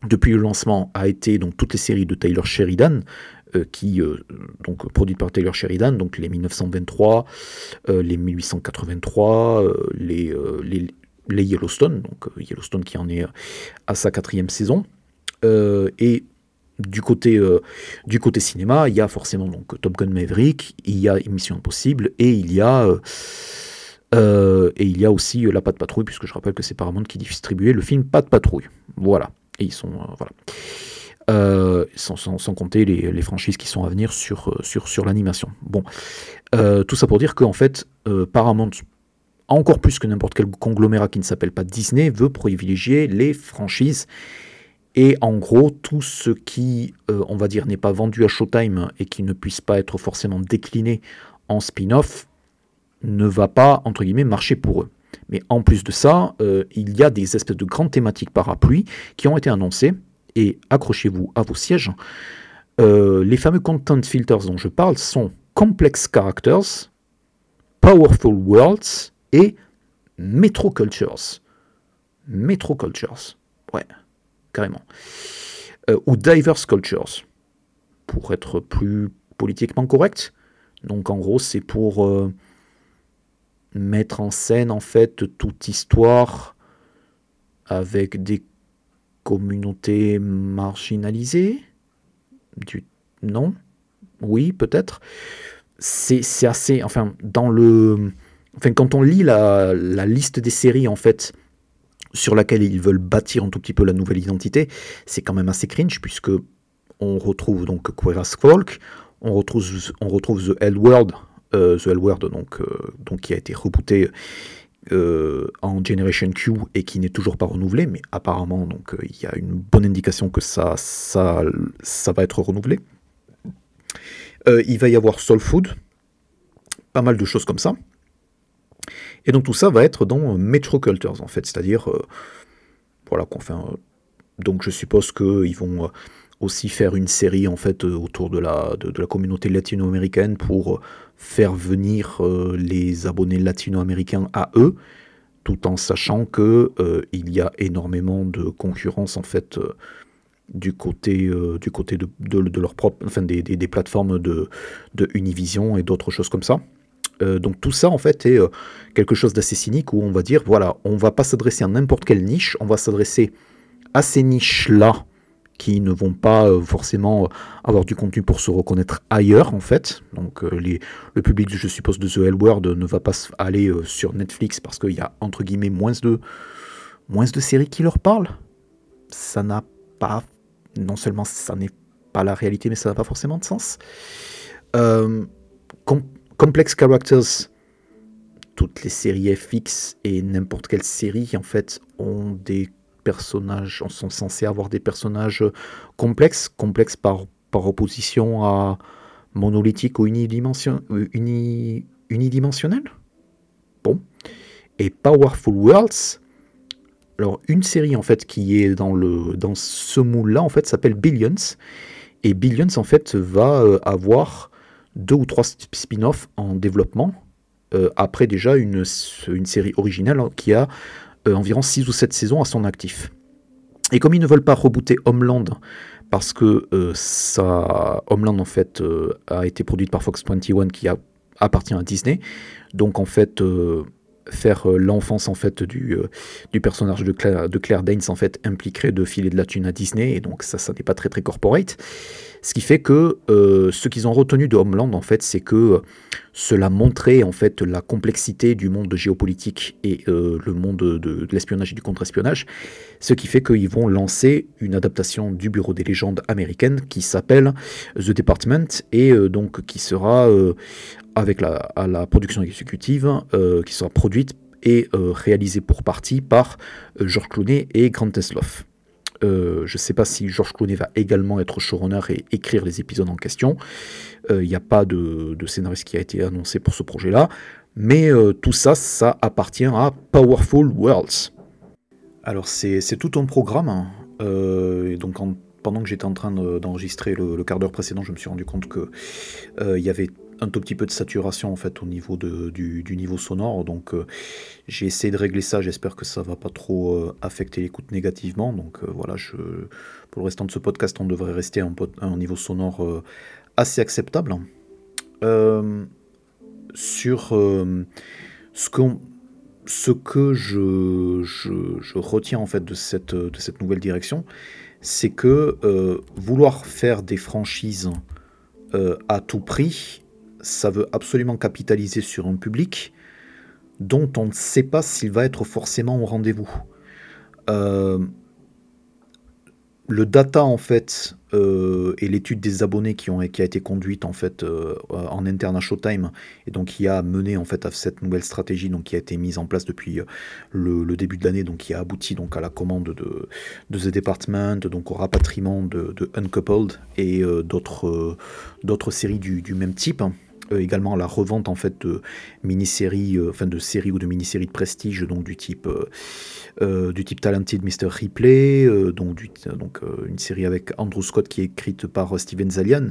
S1: depuis le lancement a été donc toutes les séries de Taylor Sheridan, qui donc produite par Taylor Sheridan, donc les 1923, les 1883, les, les, Yellowstone, donc Yellowstone qui en est à sa quatrième saison. et du côté, du côté cinéma, il y a forcément donc Top Maverick, il y a Mission Impossible et il y a et il y a aussi La Patte Patrouille, puisque je rappelle que c'est Paramount qui distribuait le film Patte Patrouille. Voilà. Et ils sont voilà. Euh, sans, compter les, franchises qui sont à venir sur, euh, sur, sur l'animation. Bon, euh, tout ça pour dire qu'en fait, Paramount, encore plus que n'importe quel conglomérat qui ne s'appelle pas Disney, veut privilégier les franchises. Et en gros, tout ce qui, on va dire, n'est pas vendu à Showtime et qui ne puisse pas être forcément décliné en spin-off, ne va pas, entre guillemets, marcher pour eux. Mais en plus de ça, il y a des espèces de grandes thématiques parapluies qui ont été annoncées et accrochez-vous à vos sièges. Euh, les fameux content filters dont je parle sont Complex Characters, Powerful Worlds et Metro Cultures. Metro Cultures, ouais, carrément. Euh, ou Diverse Cultures, pour être plus politiquement correct. Donc en gros, c'est pour euh, mettre en scène en fait toute histoire avec des communauté marginalisée du... Non? Oui, peut-être. C'est assez... Enfin, dans le... Quand on lit la, liste des séries, en fait, sur laquelle ils veulent bâtir un tout petit peu la nouvelle identité, c'est quand même assez cringe, puisque on retrouve donc Queer as Folk, on retrouve, on retrouve The L World, euh, The L World donc, euh, donc, qui a été rebooté euh, en Generation Q et qui n'est toujours pas renouvelé, mais apparemment donc euh, il y a une bonne indication que ça, ça, ça va être renouvelé. Euh, il va y avoir Soul Food, pas mal de choses comme ça. Et donc tout ça va être dans Metro Cultures en fait, c'est-à-dire voilà qu'on fait. donc je suppose qu'ils vont aussi faire une série en fait autour de la, de la communauté latino-américaine pour faire venir euh, les abonnés latino-américains à eux, tout en sachant que euh, il y a énormément de concurrence en fait euh, du côté du côté de, de, leur propre, enfin des, des, plateformes de, de, Univision et d'autres choses comme ça. donc tout ça en fait est quelque chose d'assez cynique où on va dire voilà on va pas s'adresser à n'importe quelle niche, on va s'adresser à ces niches là qui ne vont pas euh, forcément avoir du contenu pour se reconnaître ailleurs en fait. Donc euh, le public, je suppose, de The L Word ne va pas aller euh, sur Netflix parce qu'il y a entre guillemets moins de, moins de séries qui leur parlent. Ça n'a pas, non seulement ça n'est pas la réalité, mais ça n'a pas forcément de sens. Complex Characters, toutes les séries FX et n'importe quelle série en fait ont des personnages, sont censés avoir des personnages complexes, complexes par, par opposition à monolithique ou unidimension, uni, unidimensionnel? Bon. Et Powerful Worlds, alors une série en fait qui est dans, le, dans ce moule-là en fait s'appelle Billions. Et Billions en fait va euh, avoir deux ou trois spin-offs en développement euh, après déjà une, une série originale qui a euh, environ 6 ou 7 saisons à son actif. Et comme ils ne veulent pas rebooter Homeland, parce que euh, ça, Homeland en fait euh, a été produite par Fox 21 qui appartient à Disney, donc en fait faire l'enfance en fait du, du personnage de Claire, de Claire Danes en fait impliquerait de filer de la thune à Disney et donc ça ça n'est pas très très corporate ce qui fait que euh, ce qu'ils ont retenu de Homeland, en fait, c'est que euh, cela montrait en fait la complexité du monde géopolitique et euh, le monde de, l'espionnage et du contre-espionnage, ce qui fait qu'ils vont lancer une adaptation du Bureau des légendes américaines qui s'appelle The Department et donc qui sera avec la, à la production exécutive, qui sera produite et réalisée pour partie par George Clooney et Grant Tesloff. Euh, je ne sais pas si George Clooney va également être showrunner et écrire les épisodes en question. Il euh, n'y a pas de, scénariste qui a été annoncé pour ce projet-là. Mais euh, tout ça, ça appartient à Powerful Worlds. Alors c'est tout un programme. Hein. donc pendant que j'étais en train d'enregistrer le, le, quart d'heure précédent, je me suis rendu compte qu'il y avait un tout petit peu de saturation en fait au niveau de, du, niveau sonore. Donc euh, j'ai essayé de régler ça. J'espère que ça va pas trop euh, affecter l'écoute négativement. Donc euh, voilà, pour le restant de ce podcast, on devrait rester à un, niveau sonore assez acceptable. sur ce, ce que je, retiens en fait de cette nouvelle direction, c'est que vouloir faire des franchises à tout prix, ça veut absolument capitaliser sur un public dont on ne sait pas s'il va être forcément au rendez-vous. Euh, le data en fait euh, et l'étude des abonnés qui, ont, a été conduite en fait euh, en interne à Showtime et donc qui a mené en fait à cette nouvelle stratégie donc qui a été mise en place depuis le, début de l'année donc qui a abouti donc à la commande de, The Department donc au rapatriement de, Uncoupled et d'autres séries du, même type euh, également la revente en fait de mini-séries, euh, enfin de séries ou de mini-séries de prestige, donc du type euh, du type Talented Mr. Ripley, donc, donc une série avec Andrew Scott qui est écrite par Steven Zalian.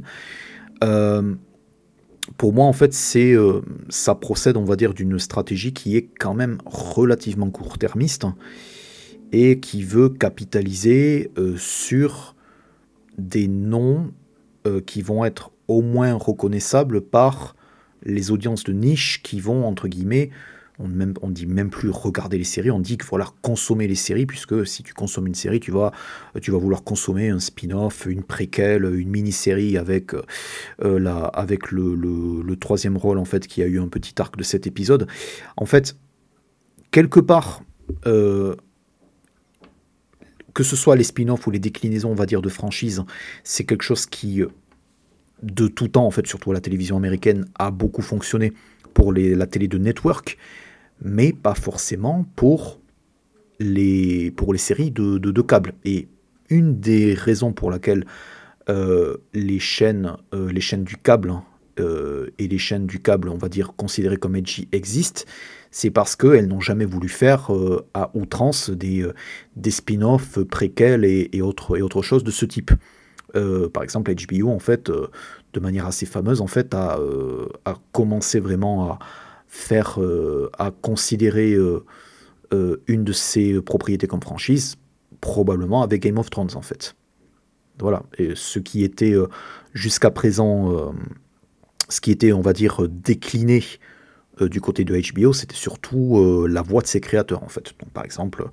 S1: pour moi, en fait, c'est ça procède, on va dire, d'une stratégie qui est quand même relativement court-termiste et qui veut capitaliser sur des noms qui vont être au moins reconnaissable par les audiences de niche qui vont, entre guillemets, on, on dit même plus regarder les séries, on dit qu'il faut falloir consommer les séries, puisque si tu consommes une série, tu vas, tu vas vouloir consommer un spin-off, une préquelle, une mini-série avec, euh, la, avec le, le, troisième rôle, en fait, qui a eu un petit arc de cet épisode. En fait, quelque part, euh, que ce soit les spin-offs ou les déclinaisons, on va dire, de franchise, c'est quelque chose qui de tout temps, en fait, surtout la télévision américaine, a beaucoup fonctionné pour la télé de network, mais pas forcément pour les, pour les séries de, de, câble. Et une des raisons pour laquelle euh, les, chaînes, euh, les chaînes du câble euh, et les chaînes du câble, on va dire, considérées comme edgy existent, c'est parce qu'elles n'ont jamais voulu faire à outrance des, des spin-offs, préquels et, autres, et autres choses de ce type. Euh, par exemple, HBO, en fait, euh, de manière assez fameuse, en fait, a, euh, a commencé vraiment à faire, à considérer une de ses propriétés comme franchise, probablement avec Game of Thrones, en fait. Voilà. Et ce qui était jusqu'à présent, ce qui était, on va dire, décliné du côté de HBO, c'était surtout euh, la voix de ses créateurs en fait. Donc par exemple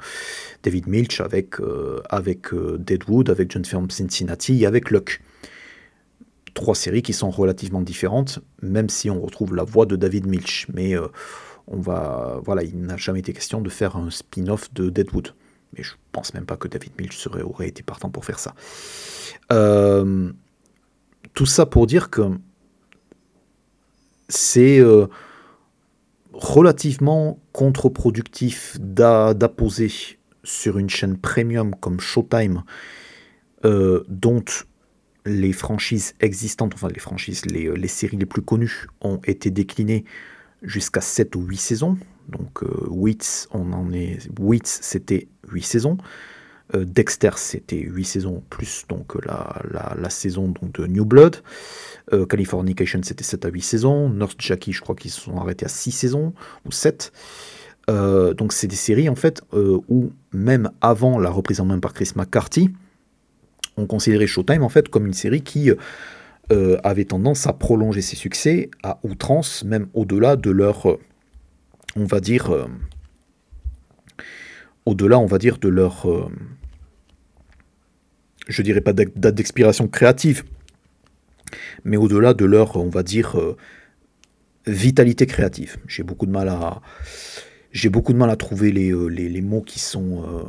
S1: David Milch avec, euh, avec Deadwood, avec John Film Cincinnati, avec Luck. Trois séries qui sont relativement différentes, même si on retrouve la voix de David Milch. Mais on va, voilà, il n'a jamais été question de faire un spin-off de Deadwood. Mais je pense même pas que David Milch aurait été partant pour faire ça. tout ça pour dire que c'est relativement contre-productif d'apposer sur une chaîne premium comme Showtime, euh, dont les franchises existantes, enfin les franchises, les, euh, les, séries les plus connues ont été déclinées jusqu'à 7 ou 8 saisons. Donc euh, on en est. Wits, c'était 8 saisons. Euh, Dexter, c'était 8 saisons plus donc la, la, la saison donc, de New Blood. Euh, Californication, c'était 7 à 8 saisons. North Jackie, je crois qu'ils se sont arrêtés à 6 saisons ou 7. Euh, donc c'est des séries en fait où même avant la reprise en main par Chris McCarthy, on considérait Showtime en fait comme une série qui avait tendance à prolonger ses succès à outrance, même au-delà de leur, on va dire, au-delà, on va dire, de leur je dirais pas date d'expiration créative, mais au-delà de leur, on va dire, euh, vitalité créative. J'ai beaucoup de mal à, j'ai beaucoup de mal à trouver les, euh, les, mots qui sont, euh,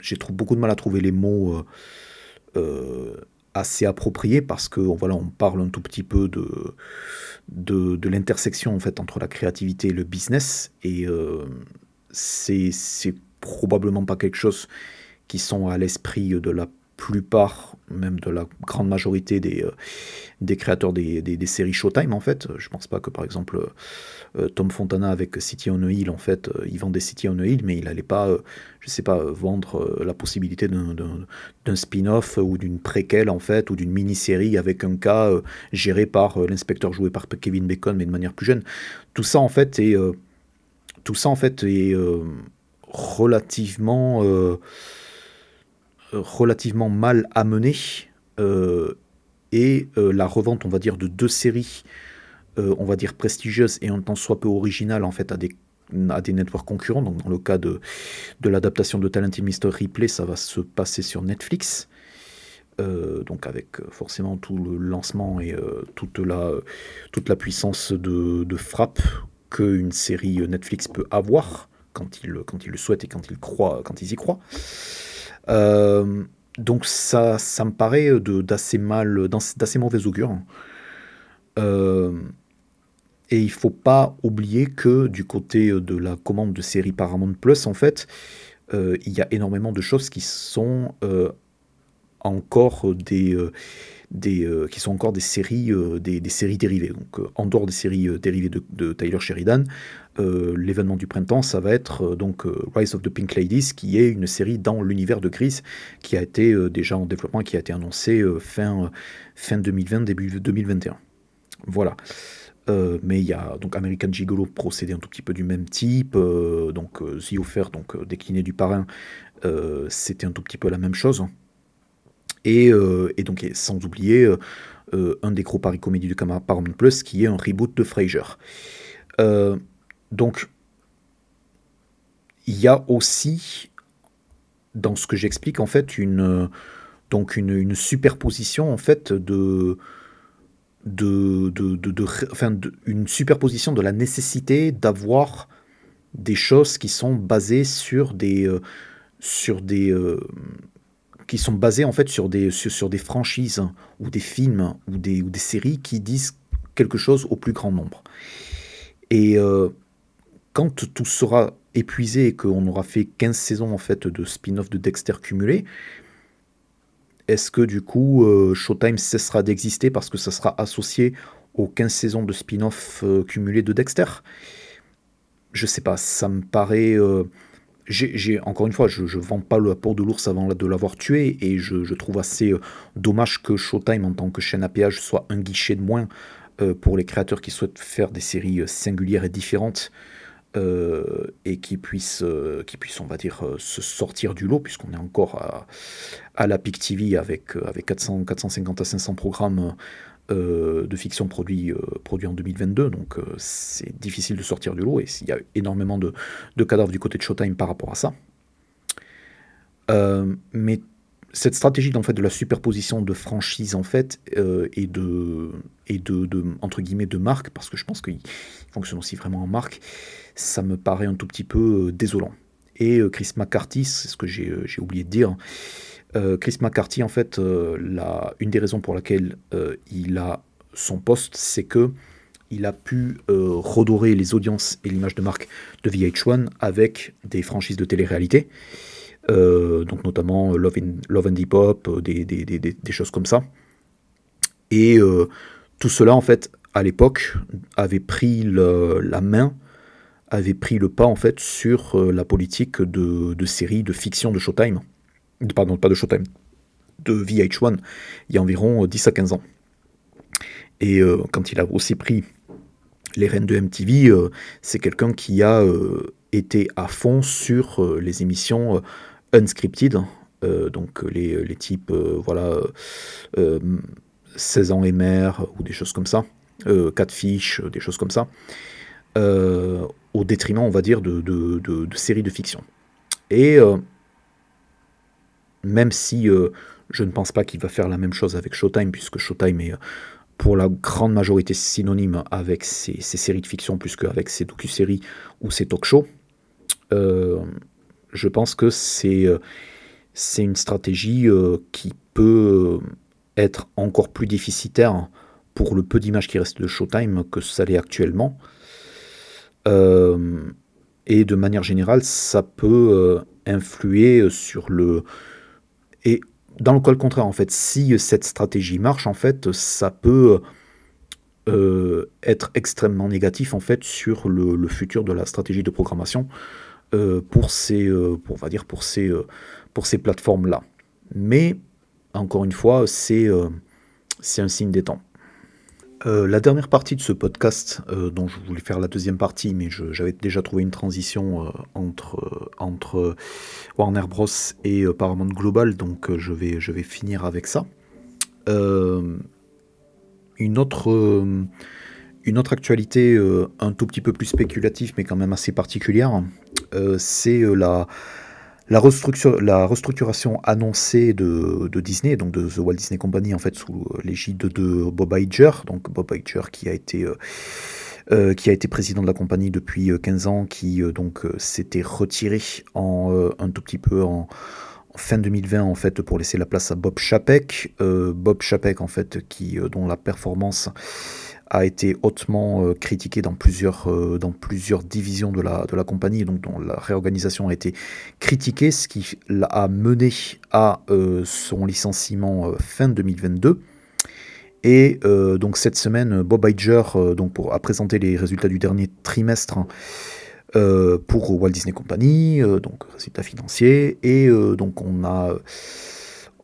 S1: j'ai beaucoup de mal à trouver les mots assez appropriés parce que voilà, on parle un tout petit peu de, de, de l'intersection en fait entre la créativité et le business et c'est probablement pas quelque chose qui sont à l'esprit de la plupart, même de la grande majorité des, euh, des créateurs des, des, séries Showtime, en fait. Je pense pas que, par exemple, euh, Tom Fontana avec City on a Hill, en fait, euh, il vendait City on a Hill, mais il n'allait pas, je sais pas, vendre la possibilité d'un spin-off ou d'une préquelle, en fait, ou d'une mini-série avec un cas géré par l'inspecteur joué par Kevin Bacon, mais de manière plus jeune. Tout ça, en fait, est, tout ça, en fait, est relativement relativement mal amené euh, et la revente, on va dire, de deux séries, on va dire prestigieuses et en temps soit peu originales en fait à des à des networks concurrents. Donc dans le cas de, de l'adaptation de Talented Mr. Ripley, ça va se passer sur Netflix. Euh, donc avec euh, forcément tout le lancement et euh, toute, la, toute la puissance de, de frappe qu'une série Netflix peut avoir quand il, quand il le souhaite et quand il croit, quand ils y croient. Donc ça, ça me paraît d'assez mal, d'assez mauvais augure. Et il faut pas oublier que du côté euh, de la commande de série Paramount Plus, en fait, euh, il y a énormément de choses qui sont euh, encore des, des qui sont encore des séries, des, séries dérivées. Donc, en dehors des séries dérivées de, Tyler Sheridan, l'événement du printemps, ça va être donc Rise of the Pink Ladies, qui est une série dans l'univers de Chris, qui a été déjà en développement, qui a été annoncé fin, fin 2020, début 2021. Voilà. Euh, mais il y a donc American Gigolo procédé un tout petit peu du même type, euh, donc euh, The Offer, donc décliné du parrain, c'était un tout petit peu la même chose. Et, donc sans oublier un des gros paris comédies du Paramount Plus qui est un reboot de Frasier. donc il y a aussi dans ce que j'explique en fait une donc une, superposition en fait de de, de, enfin, une superposition de la nécessité d'avoir des choses qui sont basées sur des, euh, sur des, euh, qui sont basées en fait sur des, sur, des franchises ou des films ou des, ou des séries qui disent quelque chose au plus grand nombre. Et euh, quand tout sera épuisé et qu'on aura fait 15 saisons en fait de spin-off de Dexter cumulé, est-ce que du coup euh, Showtime cessera d'exister parce que ça sera associé aux 15 saisons de spin-off euh, cumulées de Dexter? Je sais pas, ça me paraît... Euh, encore une fois, je ne vends pas le rapport de l'ours avant de l'avoir tué et je, trouve assez dommage que Showtime en tant que chaîne à péage soit un guichet de moins pour les créateurs qui souhaitent faire des séries singulières et différentes euh, et qui puisse, euh, qui puisse, on va dire, euh, se sortir du lot, puisqu'on est encore à, à la PIC TV avec, avec 400, 450 à 500 programmes de fiction produits, produits en 2022, donc c'est difficile de sortir du lot, et il y a énormément de, de, cadavres du côté de Showtime par rapport à ça. mais cette stratégie en fait, de la superposition de franchises en fait, et, de, et de, entre guillemets, de parce que je pense qu'il fonctionne aussi vraiment en marque, ça me paraît un tout petit peu euh, désolant. Et euh, Chris McCarthy, c'est ce que j'ai euh, oublié de dire, Chris McCarthy, en fait, la, une des raisons pour laquelle il a son poste, c'est que il a pu redorer les audiences et l'image de marque de VH1 avec des franchises de télé-réalité, donc notamment Love, in, and Hip Hop, des, choses comme ça. Et tout cela, en fait, à l'époque, avait pris la main avait pris le pas en fait sur euh, la politique de, de séries de fiction de Showtime. Pardon, pas de Showtime, de VH1, il y a environ 10 euh, à 15 ans. Et euh, quand il a aussi pris les rênes de MTV, c'est quelqu'un qui a été à fond sur les émissions unscripted, donc les, les types, voilà, 16 ans et mère, ou des choses comme ça, Catfish, des choses comme ça au détriment, on va dire, de, de, séries de fiction. Et euh, même si euh, je ne pense pas qu'il va faire la même chose avec Showtime, puisque Showtime est pour la grande majorité synonyme avec ses, séries de fiction plus qu'avec ses docu-séries ou ses talk-shows, euh, je pense que c'est une stratégie qui peut être encore plus déficitaire pour le peu d'images qui restent de Showtime que ça l'est actuellement. Euh, et de manière générale, ça peut euh, influer sur le... Et dans le cas contraire, en fait, si cette stratégie marche, en fait, ça peut euh, être extrêmement négatif, en fait, sur le, futur de la stratégie de programmation pour ces, pour, on va dire, pour ces, ces plateformes-là. Mais, encore une fois, c'est c'est un signe des temps. Euh, la dernière partie de ce podcast, euh, dont je voulais faire la deuxième partie, mais j'avais déjà trouvé une transition euh, entre, Warner Bros. et Paramount Global, donc je, vais, finir avec ça. une autre actualité un tout petit peu plus spéculative, mais quand même assez particulière, c'est la, la, restructuration annoncée de, Disney, donc de The Walt Disney Company, en fait, sous l'égide de Bob Iger, donc Bob Iger qui a été euh, qui a été président de la compagnie depuis 15 euh, ans, qui euh, donc s'était retiré en, un tout petit peu en, fin 2020 en fait pour laisser la place à Bob Chapek. Bob Chapek en fait qui dont la performance a été hautement critiquée dans plusieurs, dans plusieurs divisions de la, de la compagnie, donc dont la réorganisation a été critiquée, ce qui a mené à son licenciement fin 2022. Et euh, donc cette semaine, Bob Iger euh, donc a présenté les résultats du dernier trimestre euh, pour Walt Disney Company, donc résultats financiers. Et donc on a,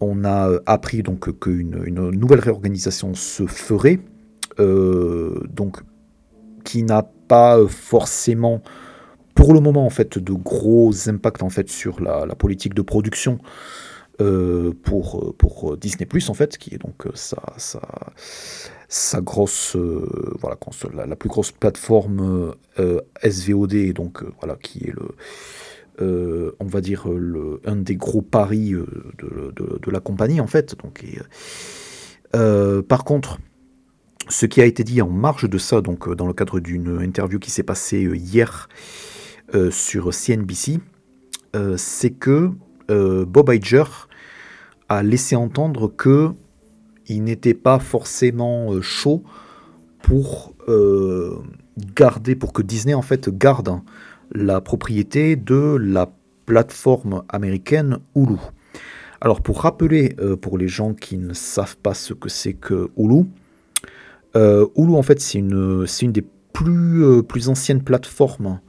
S1: on a appris donc qu'une une nouvelle réorganisation se ferait, donc qui n'a pas forcément pour le moment en fait de gros impacts en fait sur la, la politique de production euh, pour, pour Disney Plus en fait, qui est donc euh, sa, sa, sa grosse euh, voilà console, la, plus grosse plateforme SVOD, donc voilà qui est le on va dire le, un des gros paris de, de, la compagnie en fait. Donc, par contre, ce qui a été dit en marge de ça, donc dans le cadre d'une interview qui s'est passée hier sur CNBC, c'est que euh, Bob Iger a laissé entendre que il n'était pas forcément euh, chaud pour euh, garder, pour que Disney en fait garde la propriété de la plateforme américaine Hulu. Alors pour rappeler pour les gens qui ne savent pas ce que c'est que Hulu, Hulu en fait c'est une, une des plus, plus anciennes plateformes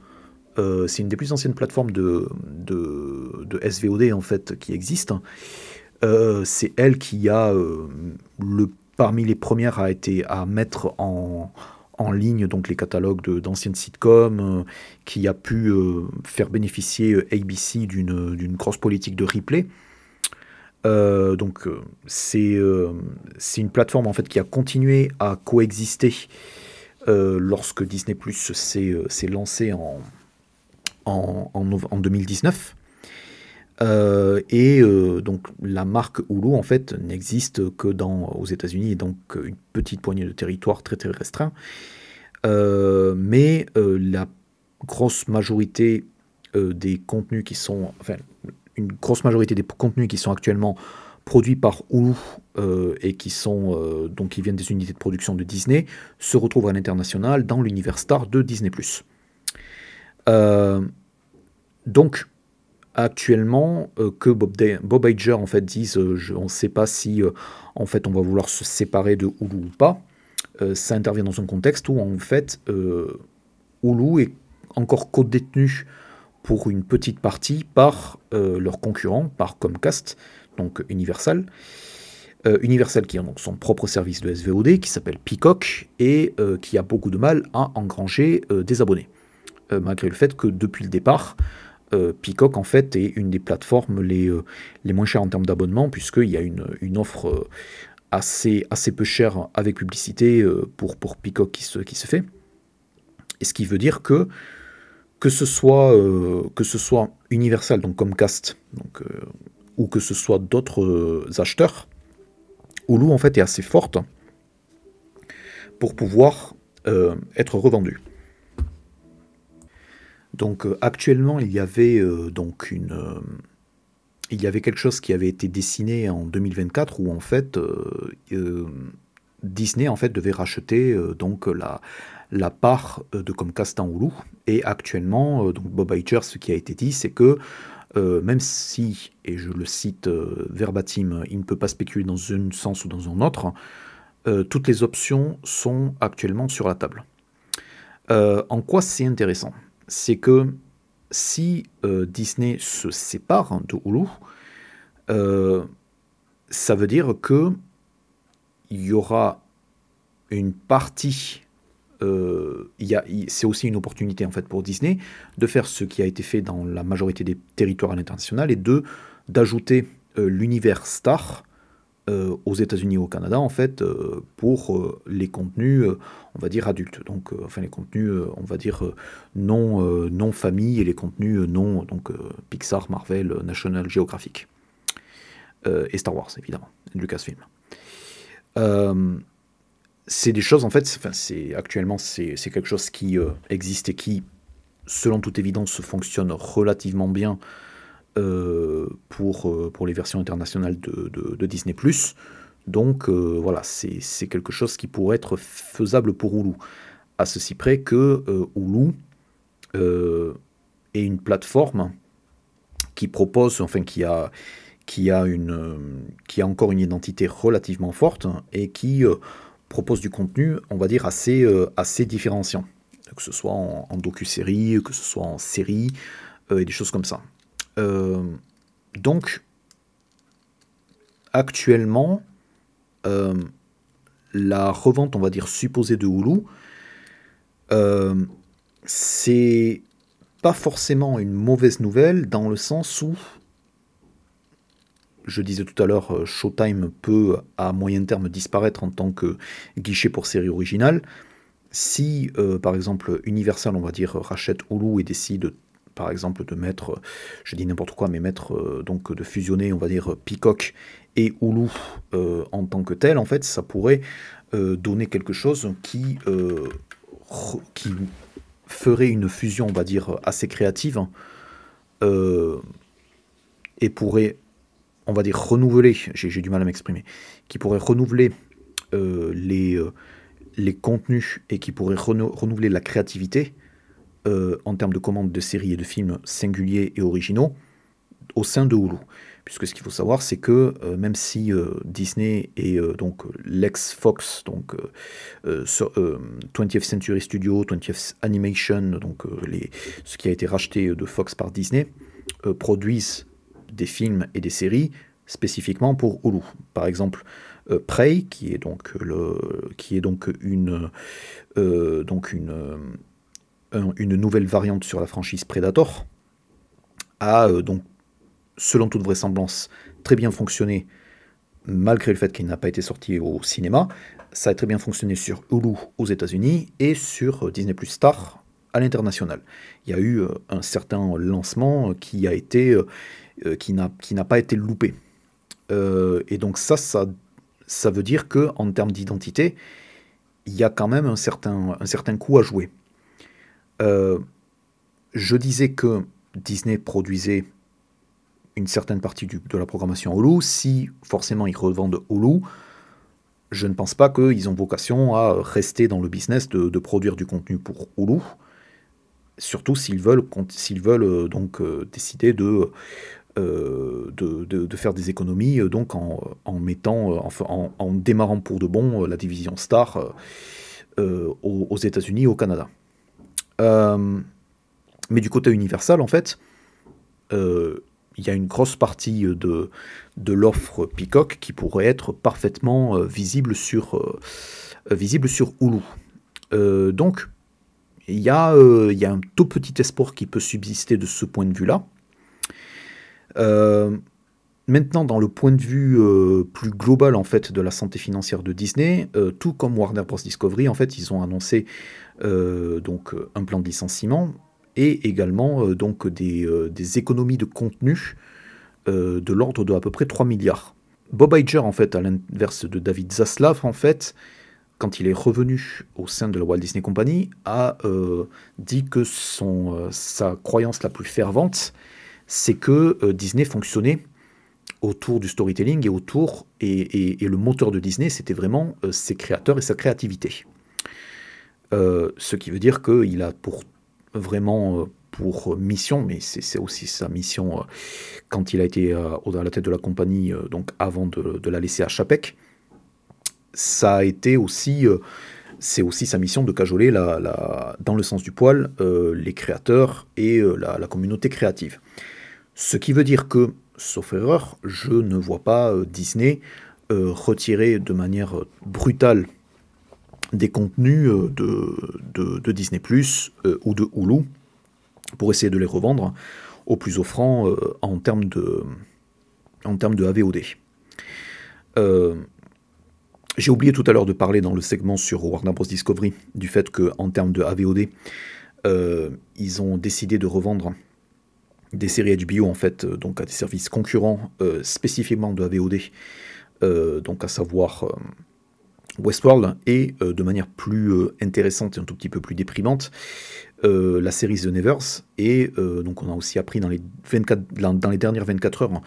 S1: euh, c'est une des plus anciennes plateformes de, de, SVOD en fait qui existent. Euh, c'est elle qui a euh, le parmi les premières a été à mettre en, en ligne donc les catalogues d'anciennes sitcoms, qui a pu faire bénéficier ABC d'une grosse politique de replay. Donc c'est c'est une plateforme en fait qui a continué à coexister lorsque Disney Plus s'est lancé en, en, en, 2019. Euh, et euh, donc la marque Hulu en fait n'existe que dans, aux États-Unis et donc une petite poignée de territoire très très restreint. Euh, mais la grosse majorité des contenus qui sont, une grosse majorité des contenus qui sont actuellement produits par Hulu et qui sont donc qui viennent des unités de production de Disney se retrouvent à l'international dans l'univers star de Disney+. Euh, donc, actuellement, euh, que Bob, Bob Iger en fait dise, euh, on ne sait pas si en fait on va vouloir se séparer de Hulu ou pas, ça intervient dans un contexte où en fait Hulu est encore co-détenu pour une petite partie par leurs concurrents, par Comcast, donc Universal. Universal qui a donc son propre service de SVOD qui s'appelle Peacock et qui a beaucoup de mal à engranger des abonnés. Euh, malgré le fait que depuis le départ, euh, Peacock en fait est une des plateformes les, euh, les moins chères en termes d'abonnement, puisqu'il y a une, une offre assez, assez peu chère avec publicité pour, pour Peacock qui se, qui se fait. Et ce qui veut dire que que ce soit, que ce soit Universal, donc Comcast, donc, ou que ce soit d'autres acheteurs, Hulu en fait est assez forte pour pouvoir être revendue. Donc euh, actuellement, il y avait euh, donc une euh, il y avait quelque chose qui avait été dessiné en 2024 où en fait Disney en fait devait racheter donc la, la part de Comcast en Hulu et actuellement donc Bob Iger ce qui a été dit c'est que même si et je le cite verbatim il ne peut pas spéculer dans un sens ou dans un autre toutes les options sont actuellement sur la table. en quoi c'est intéressant? C'est que si euh, Disney se sépare de Hulu, euh, ça veut dire que il y aura une partie, euh, c'est aussi une opportunité en fait pour Disney de faire ce qui a été fait dans la majorité des territoires à l'international et de d'ajouter l'univers Star aux États-Unis et au Canada, en fait, pour les contenus, on va dire adultes. Donc, enfin, les contenus, on va dire non, non famille et les contenus non, donc Pixar, Marvel, National Geographic. et Star Wars, évidemment, Lucasfilm. C'est des choses, en fait, enfin, actuellement, c'est quelque chose qui existe et qui, selon toute évidence, fonctionne relativement bien euh, pour, euh, pour les versions internationales de, de, Disney ⁇ Donc euh, voilà, c'est quelque chose qui pourrait être faisable pour Hulu. À ceci près que Hulu est une plateforme qui propose, enfin qui a, qui a, une, qui a encore une identité relativement forte et qui propose du contenu, on va dire, assez, assez différenciant. Que ce soit en, docu-série, que ce soit en série, et des choses comme ça. Euh, donc, actuellement, euh, la revente, on va dire, supposée de Hulu, euh, c'est pas forcément une mauvaise nouvelle dans le sens où, je disais tout à l'heure, Showtime peut à moyen terme disparaître en tant que guichet pour série originale. Si, par exemple, Universal, on va dire, rachète Hulu et décide par exemple de mettre, je dis n'importe quoi, mais mettre euh, donc de fusionner, on va dire Peacock et Hulu euh, en tant que tel, en fait, ça pourrait euh, donner quelque chose qui, qui ferait une fusion, on va dire, assez créative et pourrait, on va dire, renouveler, j'ai du mal à m'exprimer, qui pourrait renouveler les, les contenus et qui pourrait renouveler la créativité euh, en termes de commandes de séries et de films singuliers et originaux au sein de Hulu. Puisque ce qu'il faut savoir, c'est que euh, même si euh, Disney et donc l'ex-Fox, donc 20th Century Studio, 20th Animation, donc ce qui a été racheté de Fox par Disney, produisent des films et des séries spécifiquement pour Hulu. Par exemple, Prey, qui est donc, le, qui est donc une, donc une une nouvelle variante sur la franchise Predator, a euh, donc, selon toute vraisemblance, très bien fonctionné, malgré le fait qu'il n'a pas été sorti au cinéma. Ça a très bien fonctionné sur Hulu aux États-Unis et sur euh, Disney Plus Star à l'international. Il y a eu euh, un certain lancement qui a été qui n'a pas été loupé. et donc ça, ça, ça veut dire que en termes d'identité, il y a quand même un certain, un certain coup à jouer. Euh, je disais que Disney produisait une certaine partie de la programmation Hulu. Si forcément ils revendent Hulu, je ne pense pas qu'ils ont vocation à rester dans le business de, produire du contenu pour Hulu. Surtout s'ils veulent, veulent euh, donc euh, décider de, de, faire des économies donc en, mettant, en, en, démarrant pour de bon la division Star aux, aux États-Unis et au Canada. Euh, mais du côté Universal, en fait, euh, il y a une grosse partie de, de l'offre Peacock qui pourrait être parfaitement euh, visible, sur, visible sur Hulu. donc, il y, y, a, un tout petit espoir qui peut subsister de ce point de vue-là. Maintenant, dans le point de vue plus global en fait de la santé financière de Disney, tout comme Warner Bros Discovery, en fait, ils ont annoncé euh, donc un plan de licenciement et également euh, donc des, euh, des, économies de contenu de l'ordre de à peu près 3 milliards. Bob Iger, en fait, à l'inverse de David Zaslav, en fait, quand il est revenu au sein de la Walt Disney Company, a dit que son, sa croyance la plus fervente, c'est que Disney fonctionnait autour du storytelling et autour, et, et le moteur de Disney, c'était vraiment ses créateurs et sa créativité. Euh, ce qui veut dire qu'il a pour vraiment euh, pour mission, mais c'est aussi sa mission euh, quand il a été à la tête de la compagnie, donc avant de, la laisser à Chapec, ça a été aussi, c'est aussi sa mission de cajoler la, dans le sens du poil les créateurs et la, communauté créative. Ce qui veut dire que, sauf erreur, je ne vois pas Disney retirer de manière brutale des contenus euh, de, Disney Plus euh, ou de Hulu pour essayer de les revendre au plus offrant euh, en termes de, en termes de AVOD. J'ai oublié tout à l'heure de parler dans le segment sur Warner Bros. Discovery du fait qu'en termes de AVOD, ils ont décidé de revendre des séries HBO en fait, donc à des services concurrents spécifiquement de AVOD, donc à savoir Westworld et euh, de manière plus euh, intéressante et un tout petit peu plus déprimante, euh, la série The Nevers. Et donc on a aussi appris dans les, 24, dans les dernières 24 heures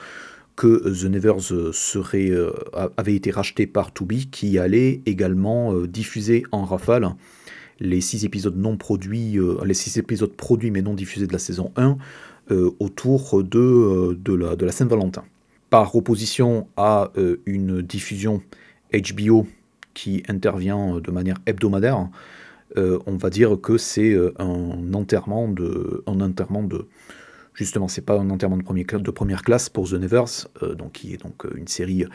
S1: que The Nevers avait été racheté par Tubi, qui allait également diffuser en rafale les six épisodes non produits, les six épisodes produits mais non diffusés de la saison 1 autour de, de la, de la Saint-Valentin. Par opposition à une diffusion HBO qui intervient euh, de manière hebdomadaire, euh, on va dire que c'est euh, un enterrement de, un enterrement de, justement, c'est pas un enterrement de, premier, de première classe pour The Nevers, donc qui est donc une série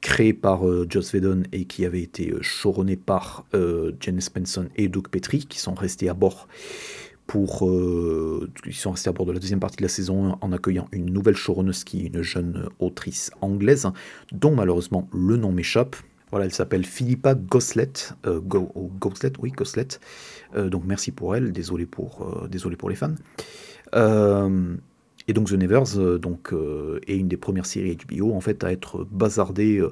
S1: créée par Joss Whedon et qui avait été choronée par Janice Benson et Doug Petrie, qui sont restés à bord pour, ils sont restés à bord de la deuxième partie de la saison 1 en accueillant une nouvelle est une jeune autrice anglaise, dont malheureusement le nom m'échappe. Voilà, elle s'appelle Philippa Goslet, euh, Goslet, oui, Goslet. Euh, donc merci pour elle, désolé pour, euh, désolé pour les fans. Et donc The Nevers donc, est une des premières séries HBO en fait à être bazardée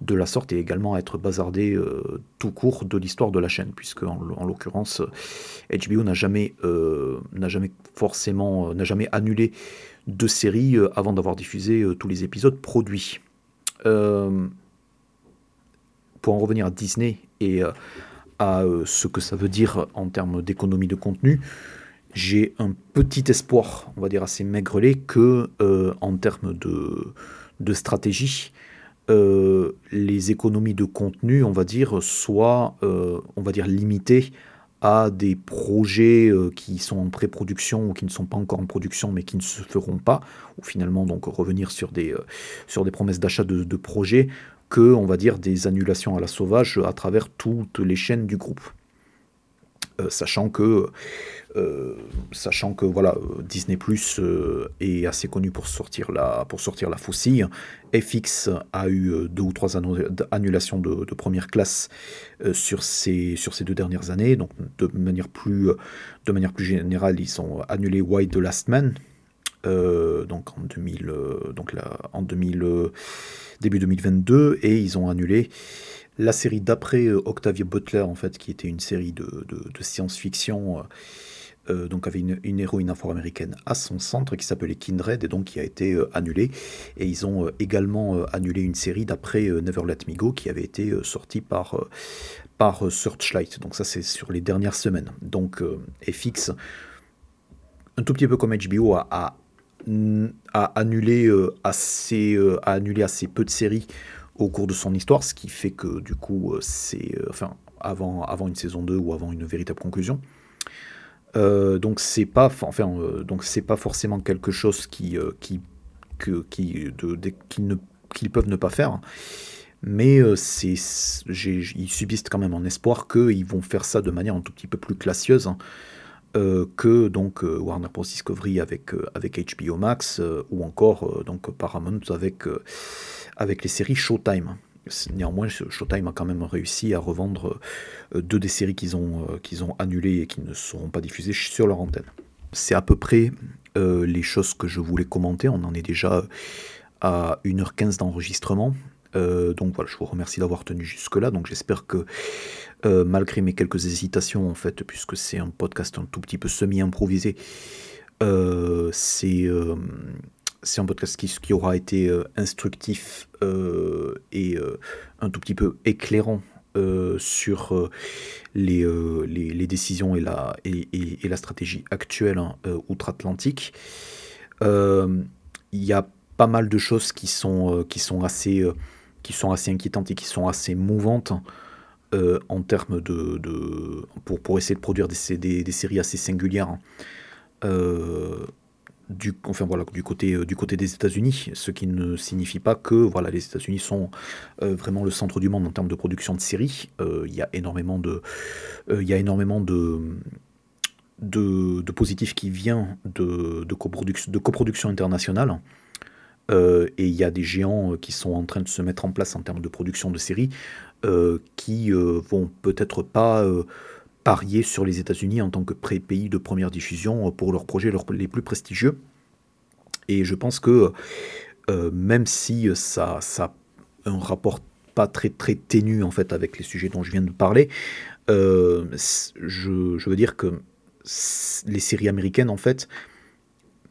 S1: de la sorte et également à être bazardée tout court de l'histoire de la chaîne, puisque en, l'occurrence HBO n'a jamais, jamais forcément, n'a jamais annulé de série avant d'avoir diffusé tous les épisodes produits. Pour en revenir à Disney et euh, à euh, ce que ça veut dire en termes d'économie de contenu, j'ai un petit espoir, on va dire assez maigrelet, que euh, en termes de, stratégie, les économies de contenu, on va dire, soient, on va dire, limitées à des projets qui sont en pré-production ou qui ne sont pas encore en production mais qui ne se feront pas, ou finalement donc revenir sur des, sur des promesses d'achat de, de projets que, on va dire, des annulations à la sauvage à travers toutes les chaînes du groupe. Euh, sachant que, euh, sachant que voilà, Disney Plus euh, est assez connu pour sortir la, pour faucille. FX a eu deux ou trois annulations de, première classe sur, ces, sur deux dernières années. Donc, de manière plus, générale, ils ont annulé White the Last Man. en 2000, donc là, en 2000 début 2022, et ils ont annulé la série d'après euh, Octavia Butler, en fait, qui était une série de, science-fiction, euh, euh, donc avait une, héroïne afro-américaine à son centre qui s'appelait Kindred, et donc qui a été annulée. Et ils ont également annulé une série d'après Never Let Me Go, qui avait été sortie par, par Searchlight. Donc ça, c'est sur les dernières semaines. Donc FX, un tout petit peu comme HBO, a a annulé, euh, assez, a annulé assez peu de séries au cours de son histoire, ce qui fait que du coup, euh, c'est enfin avant, avant une saison 2 ou avant une véritable conclusion. donc c'est pas enfin donc c'est pas forcément quelque chose qui qui que, qui de, ne qu'ils peuvent ne pas faire mais c'est ils subissent quand même un espoir qu'ils vont faire ça de manière un tout petit peu plus classieuse hein. Euh, que donc euh, Warner Bros Discovery avec euh, avec HBO Max ou encore donc Paramount avec avec les séries Showtime. Néanmoins, Showtime a quand même réussi à revendre deux des séries qu'ils ont, qu'ils ont annulées et qui ne seront pas diffusées sur leur antenne. C'est à peu près les choses que je voulais commenter. On en est déjà à 1h15 d'enregistrement. Donc voilà, je vous remercie d'avoir tenu jusque-là. Donc j'espère que euh, malgré mes quelques hésitations en fait, puisque c'est un podcast un tout petit peu semi-improvisé, euh, euh, c'est un podcast qui, qui aura été instructif et un tout petit peu éclairant sur les, les, décisions et la, et, et, la stratégie actuelle hein, outre-Atlantique. Il y a pas mal de choses qui sont, qui sont, assez, qui sont assez inquiétantes et qui sont assez mouvantes. Euh, en termes de, pour, essayer de produire des, séries assez singulières. Hein. Euh, du, enfin voilà, du côté, euh, du côté des États-Unis, ce qui ne signifie pas que voilà, les États-Unis sont vraiment le centre du monde en termes de production de séries. Il y a énormément de, il énormément de, de positifs qui vient de, de, coproduction, de coproduction internationale. Et il y a des géants qui sont en train de se mettre en place en termes de production de séries qui vont peut-être pas parier sur les États-Unis en tant que pays de première diffusion pour leurs projets les plus prestigieux. Et je pense que même si ça, ça un rapport pas très très ténu en fait avec les sujets dont je viens de parler, je, veux dire que les séries américaines en fait,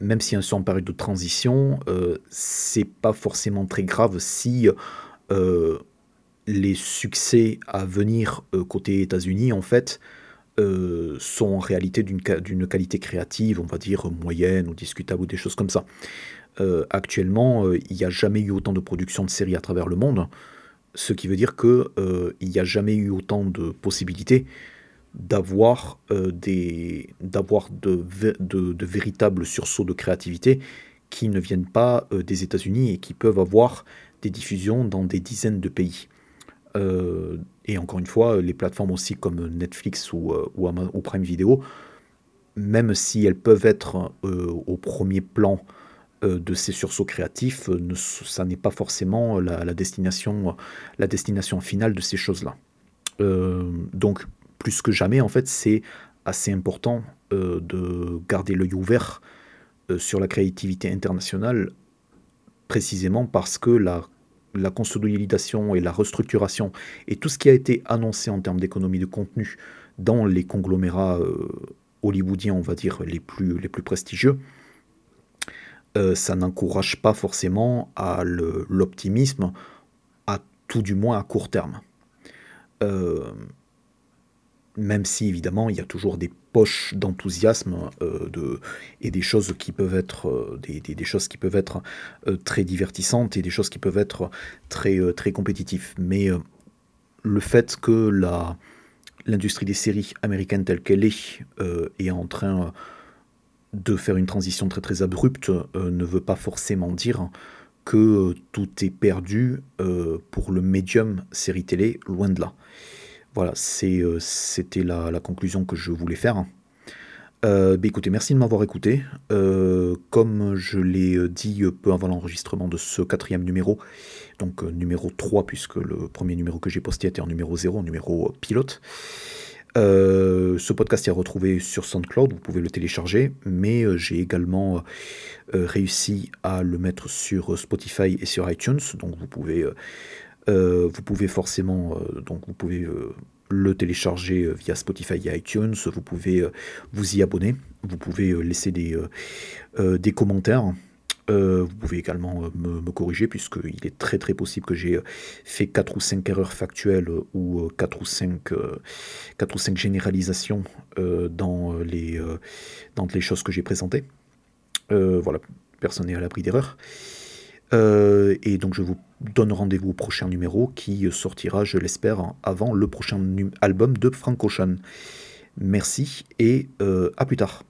S1: même si elles sont en période de transition, euh, c'est pas forcément très grave si euh, les succès à venir euh, côté États-Unis, en fait, euh, sont en réalité d'une qualité créative, on va dire moyenne ou discutable ou des choses comme ça. actuellement, il n'y a jamais eu autant de production de séries à travers le monde, ce qui veut dire qu'il n'y a jamais eu autant de possibilités d'avoir euh, de, de, véritables sursauts de créativité qui ne viennent pas euh, des États-Unis et qui peuvent avoir des diffusions dans des dizaines de pays. Euh, et encore une fois, les plateformes aussi comme Netflix ou, ou, Prime Video, même si elles peuvent être au premier plan de ces sursauts créatifs, ça n'est pas forcément la, la, destination, la destination finale de ces choses-là. donc plus que jamais, en fait, c'est assez important euh, de garder l'œil ouvert euh, sur la créativité internationale, précisément parce que la, consolidation et la restructuration et tout ce qui a été annoncé en termes d'économie de contenu dans les conglomérats euh, hollywoodiens, on va dire, les plus, les plus prestigieux, ça n'encourage pas forcément à l'optimisme, à tout du moins à court terme même si évidemment il y a toujours des poches d'enthousiasme euh, et des choses qui peuvent être, euh, des, choses qui peuvent être euh, très divertissantes et des choses qui peuvent être très, très compétitives. Mais le fait que la, l'industrie des séries américaines telle qu'elle est est en train de faire une transition très très abrupte ne veut pas forcément dire que tout est perdu pour le médium série télé, loin de là. Voilà, euh, c'était la, conclusion que je voulais faire. Euh, bah, écoutez, merci de m'avoir écouté. Euh, comme je l'ai dit peu avant l'enregistrement de ce quatrième numéro, donc numéro 3, puisque le premier numéro que j'ai posté était en numéro 0, numéro pilote. ce podcast est retrouvé sur SoundCloud, vous pouvez le télécharger, mais j'ai également réussi à le mettre sur Spotify et sur iTunes, donc vous pouvez euh, vous pouvez forcément, euh, donc vous pouvez euh, le télécharger via Spotify et iTunes, vous pouvez vous y abonner, vous pouvez laisser des, des commentaires. vous pouvez également me, me corriger puisqu'il est très très possible que j'ai fait 4 ou 5 erreurs factuelles ou 4 ou 5, 4 ou 5 généralisations dans, les, dans les choses que j'ai présentées. voilà, personne n'est à l'abri d'erreurs. Euh, et donc je vous donne rendez-vous au prochain numéro qui sortira, je l'espère, avant le prochain album de Frank Ocean. Merci et euh, à plus tard.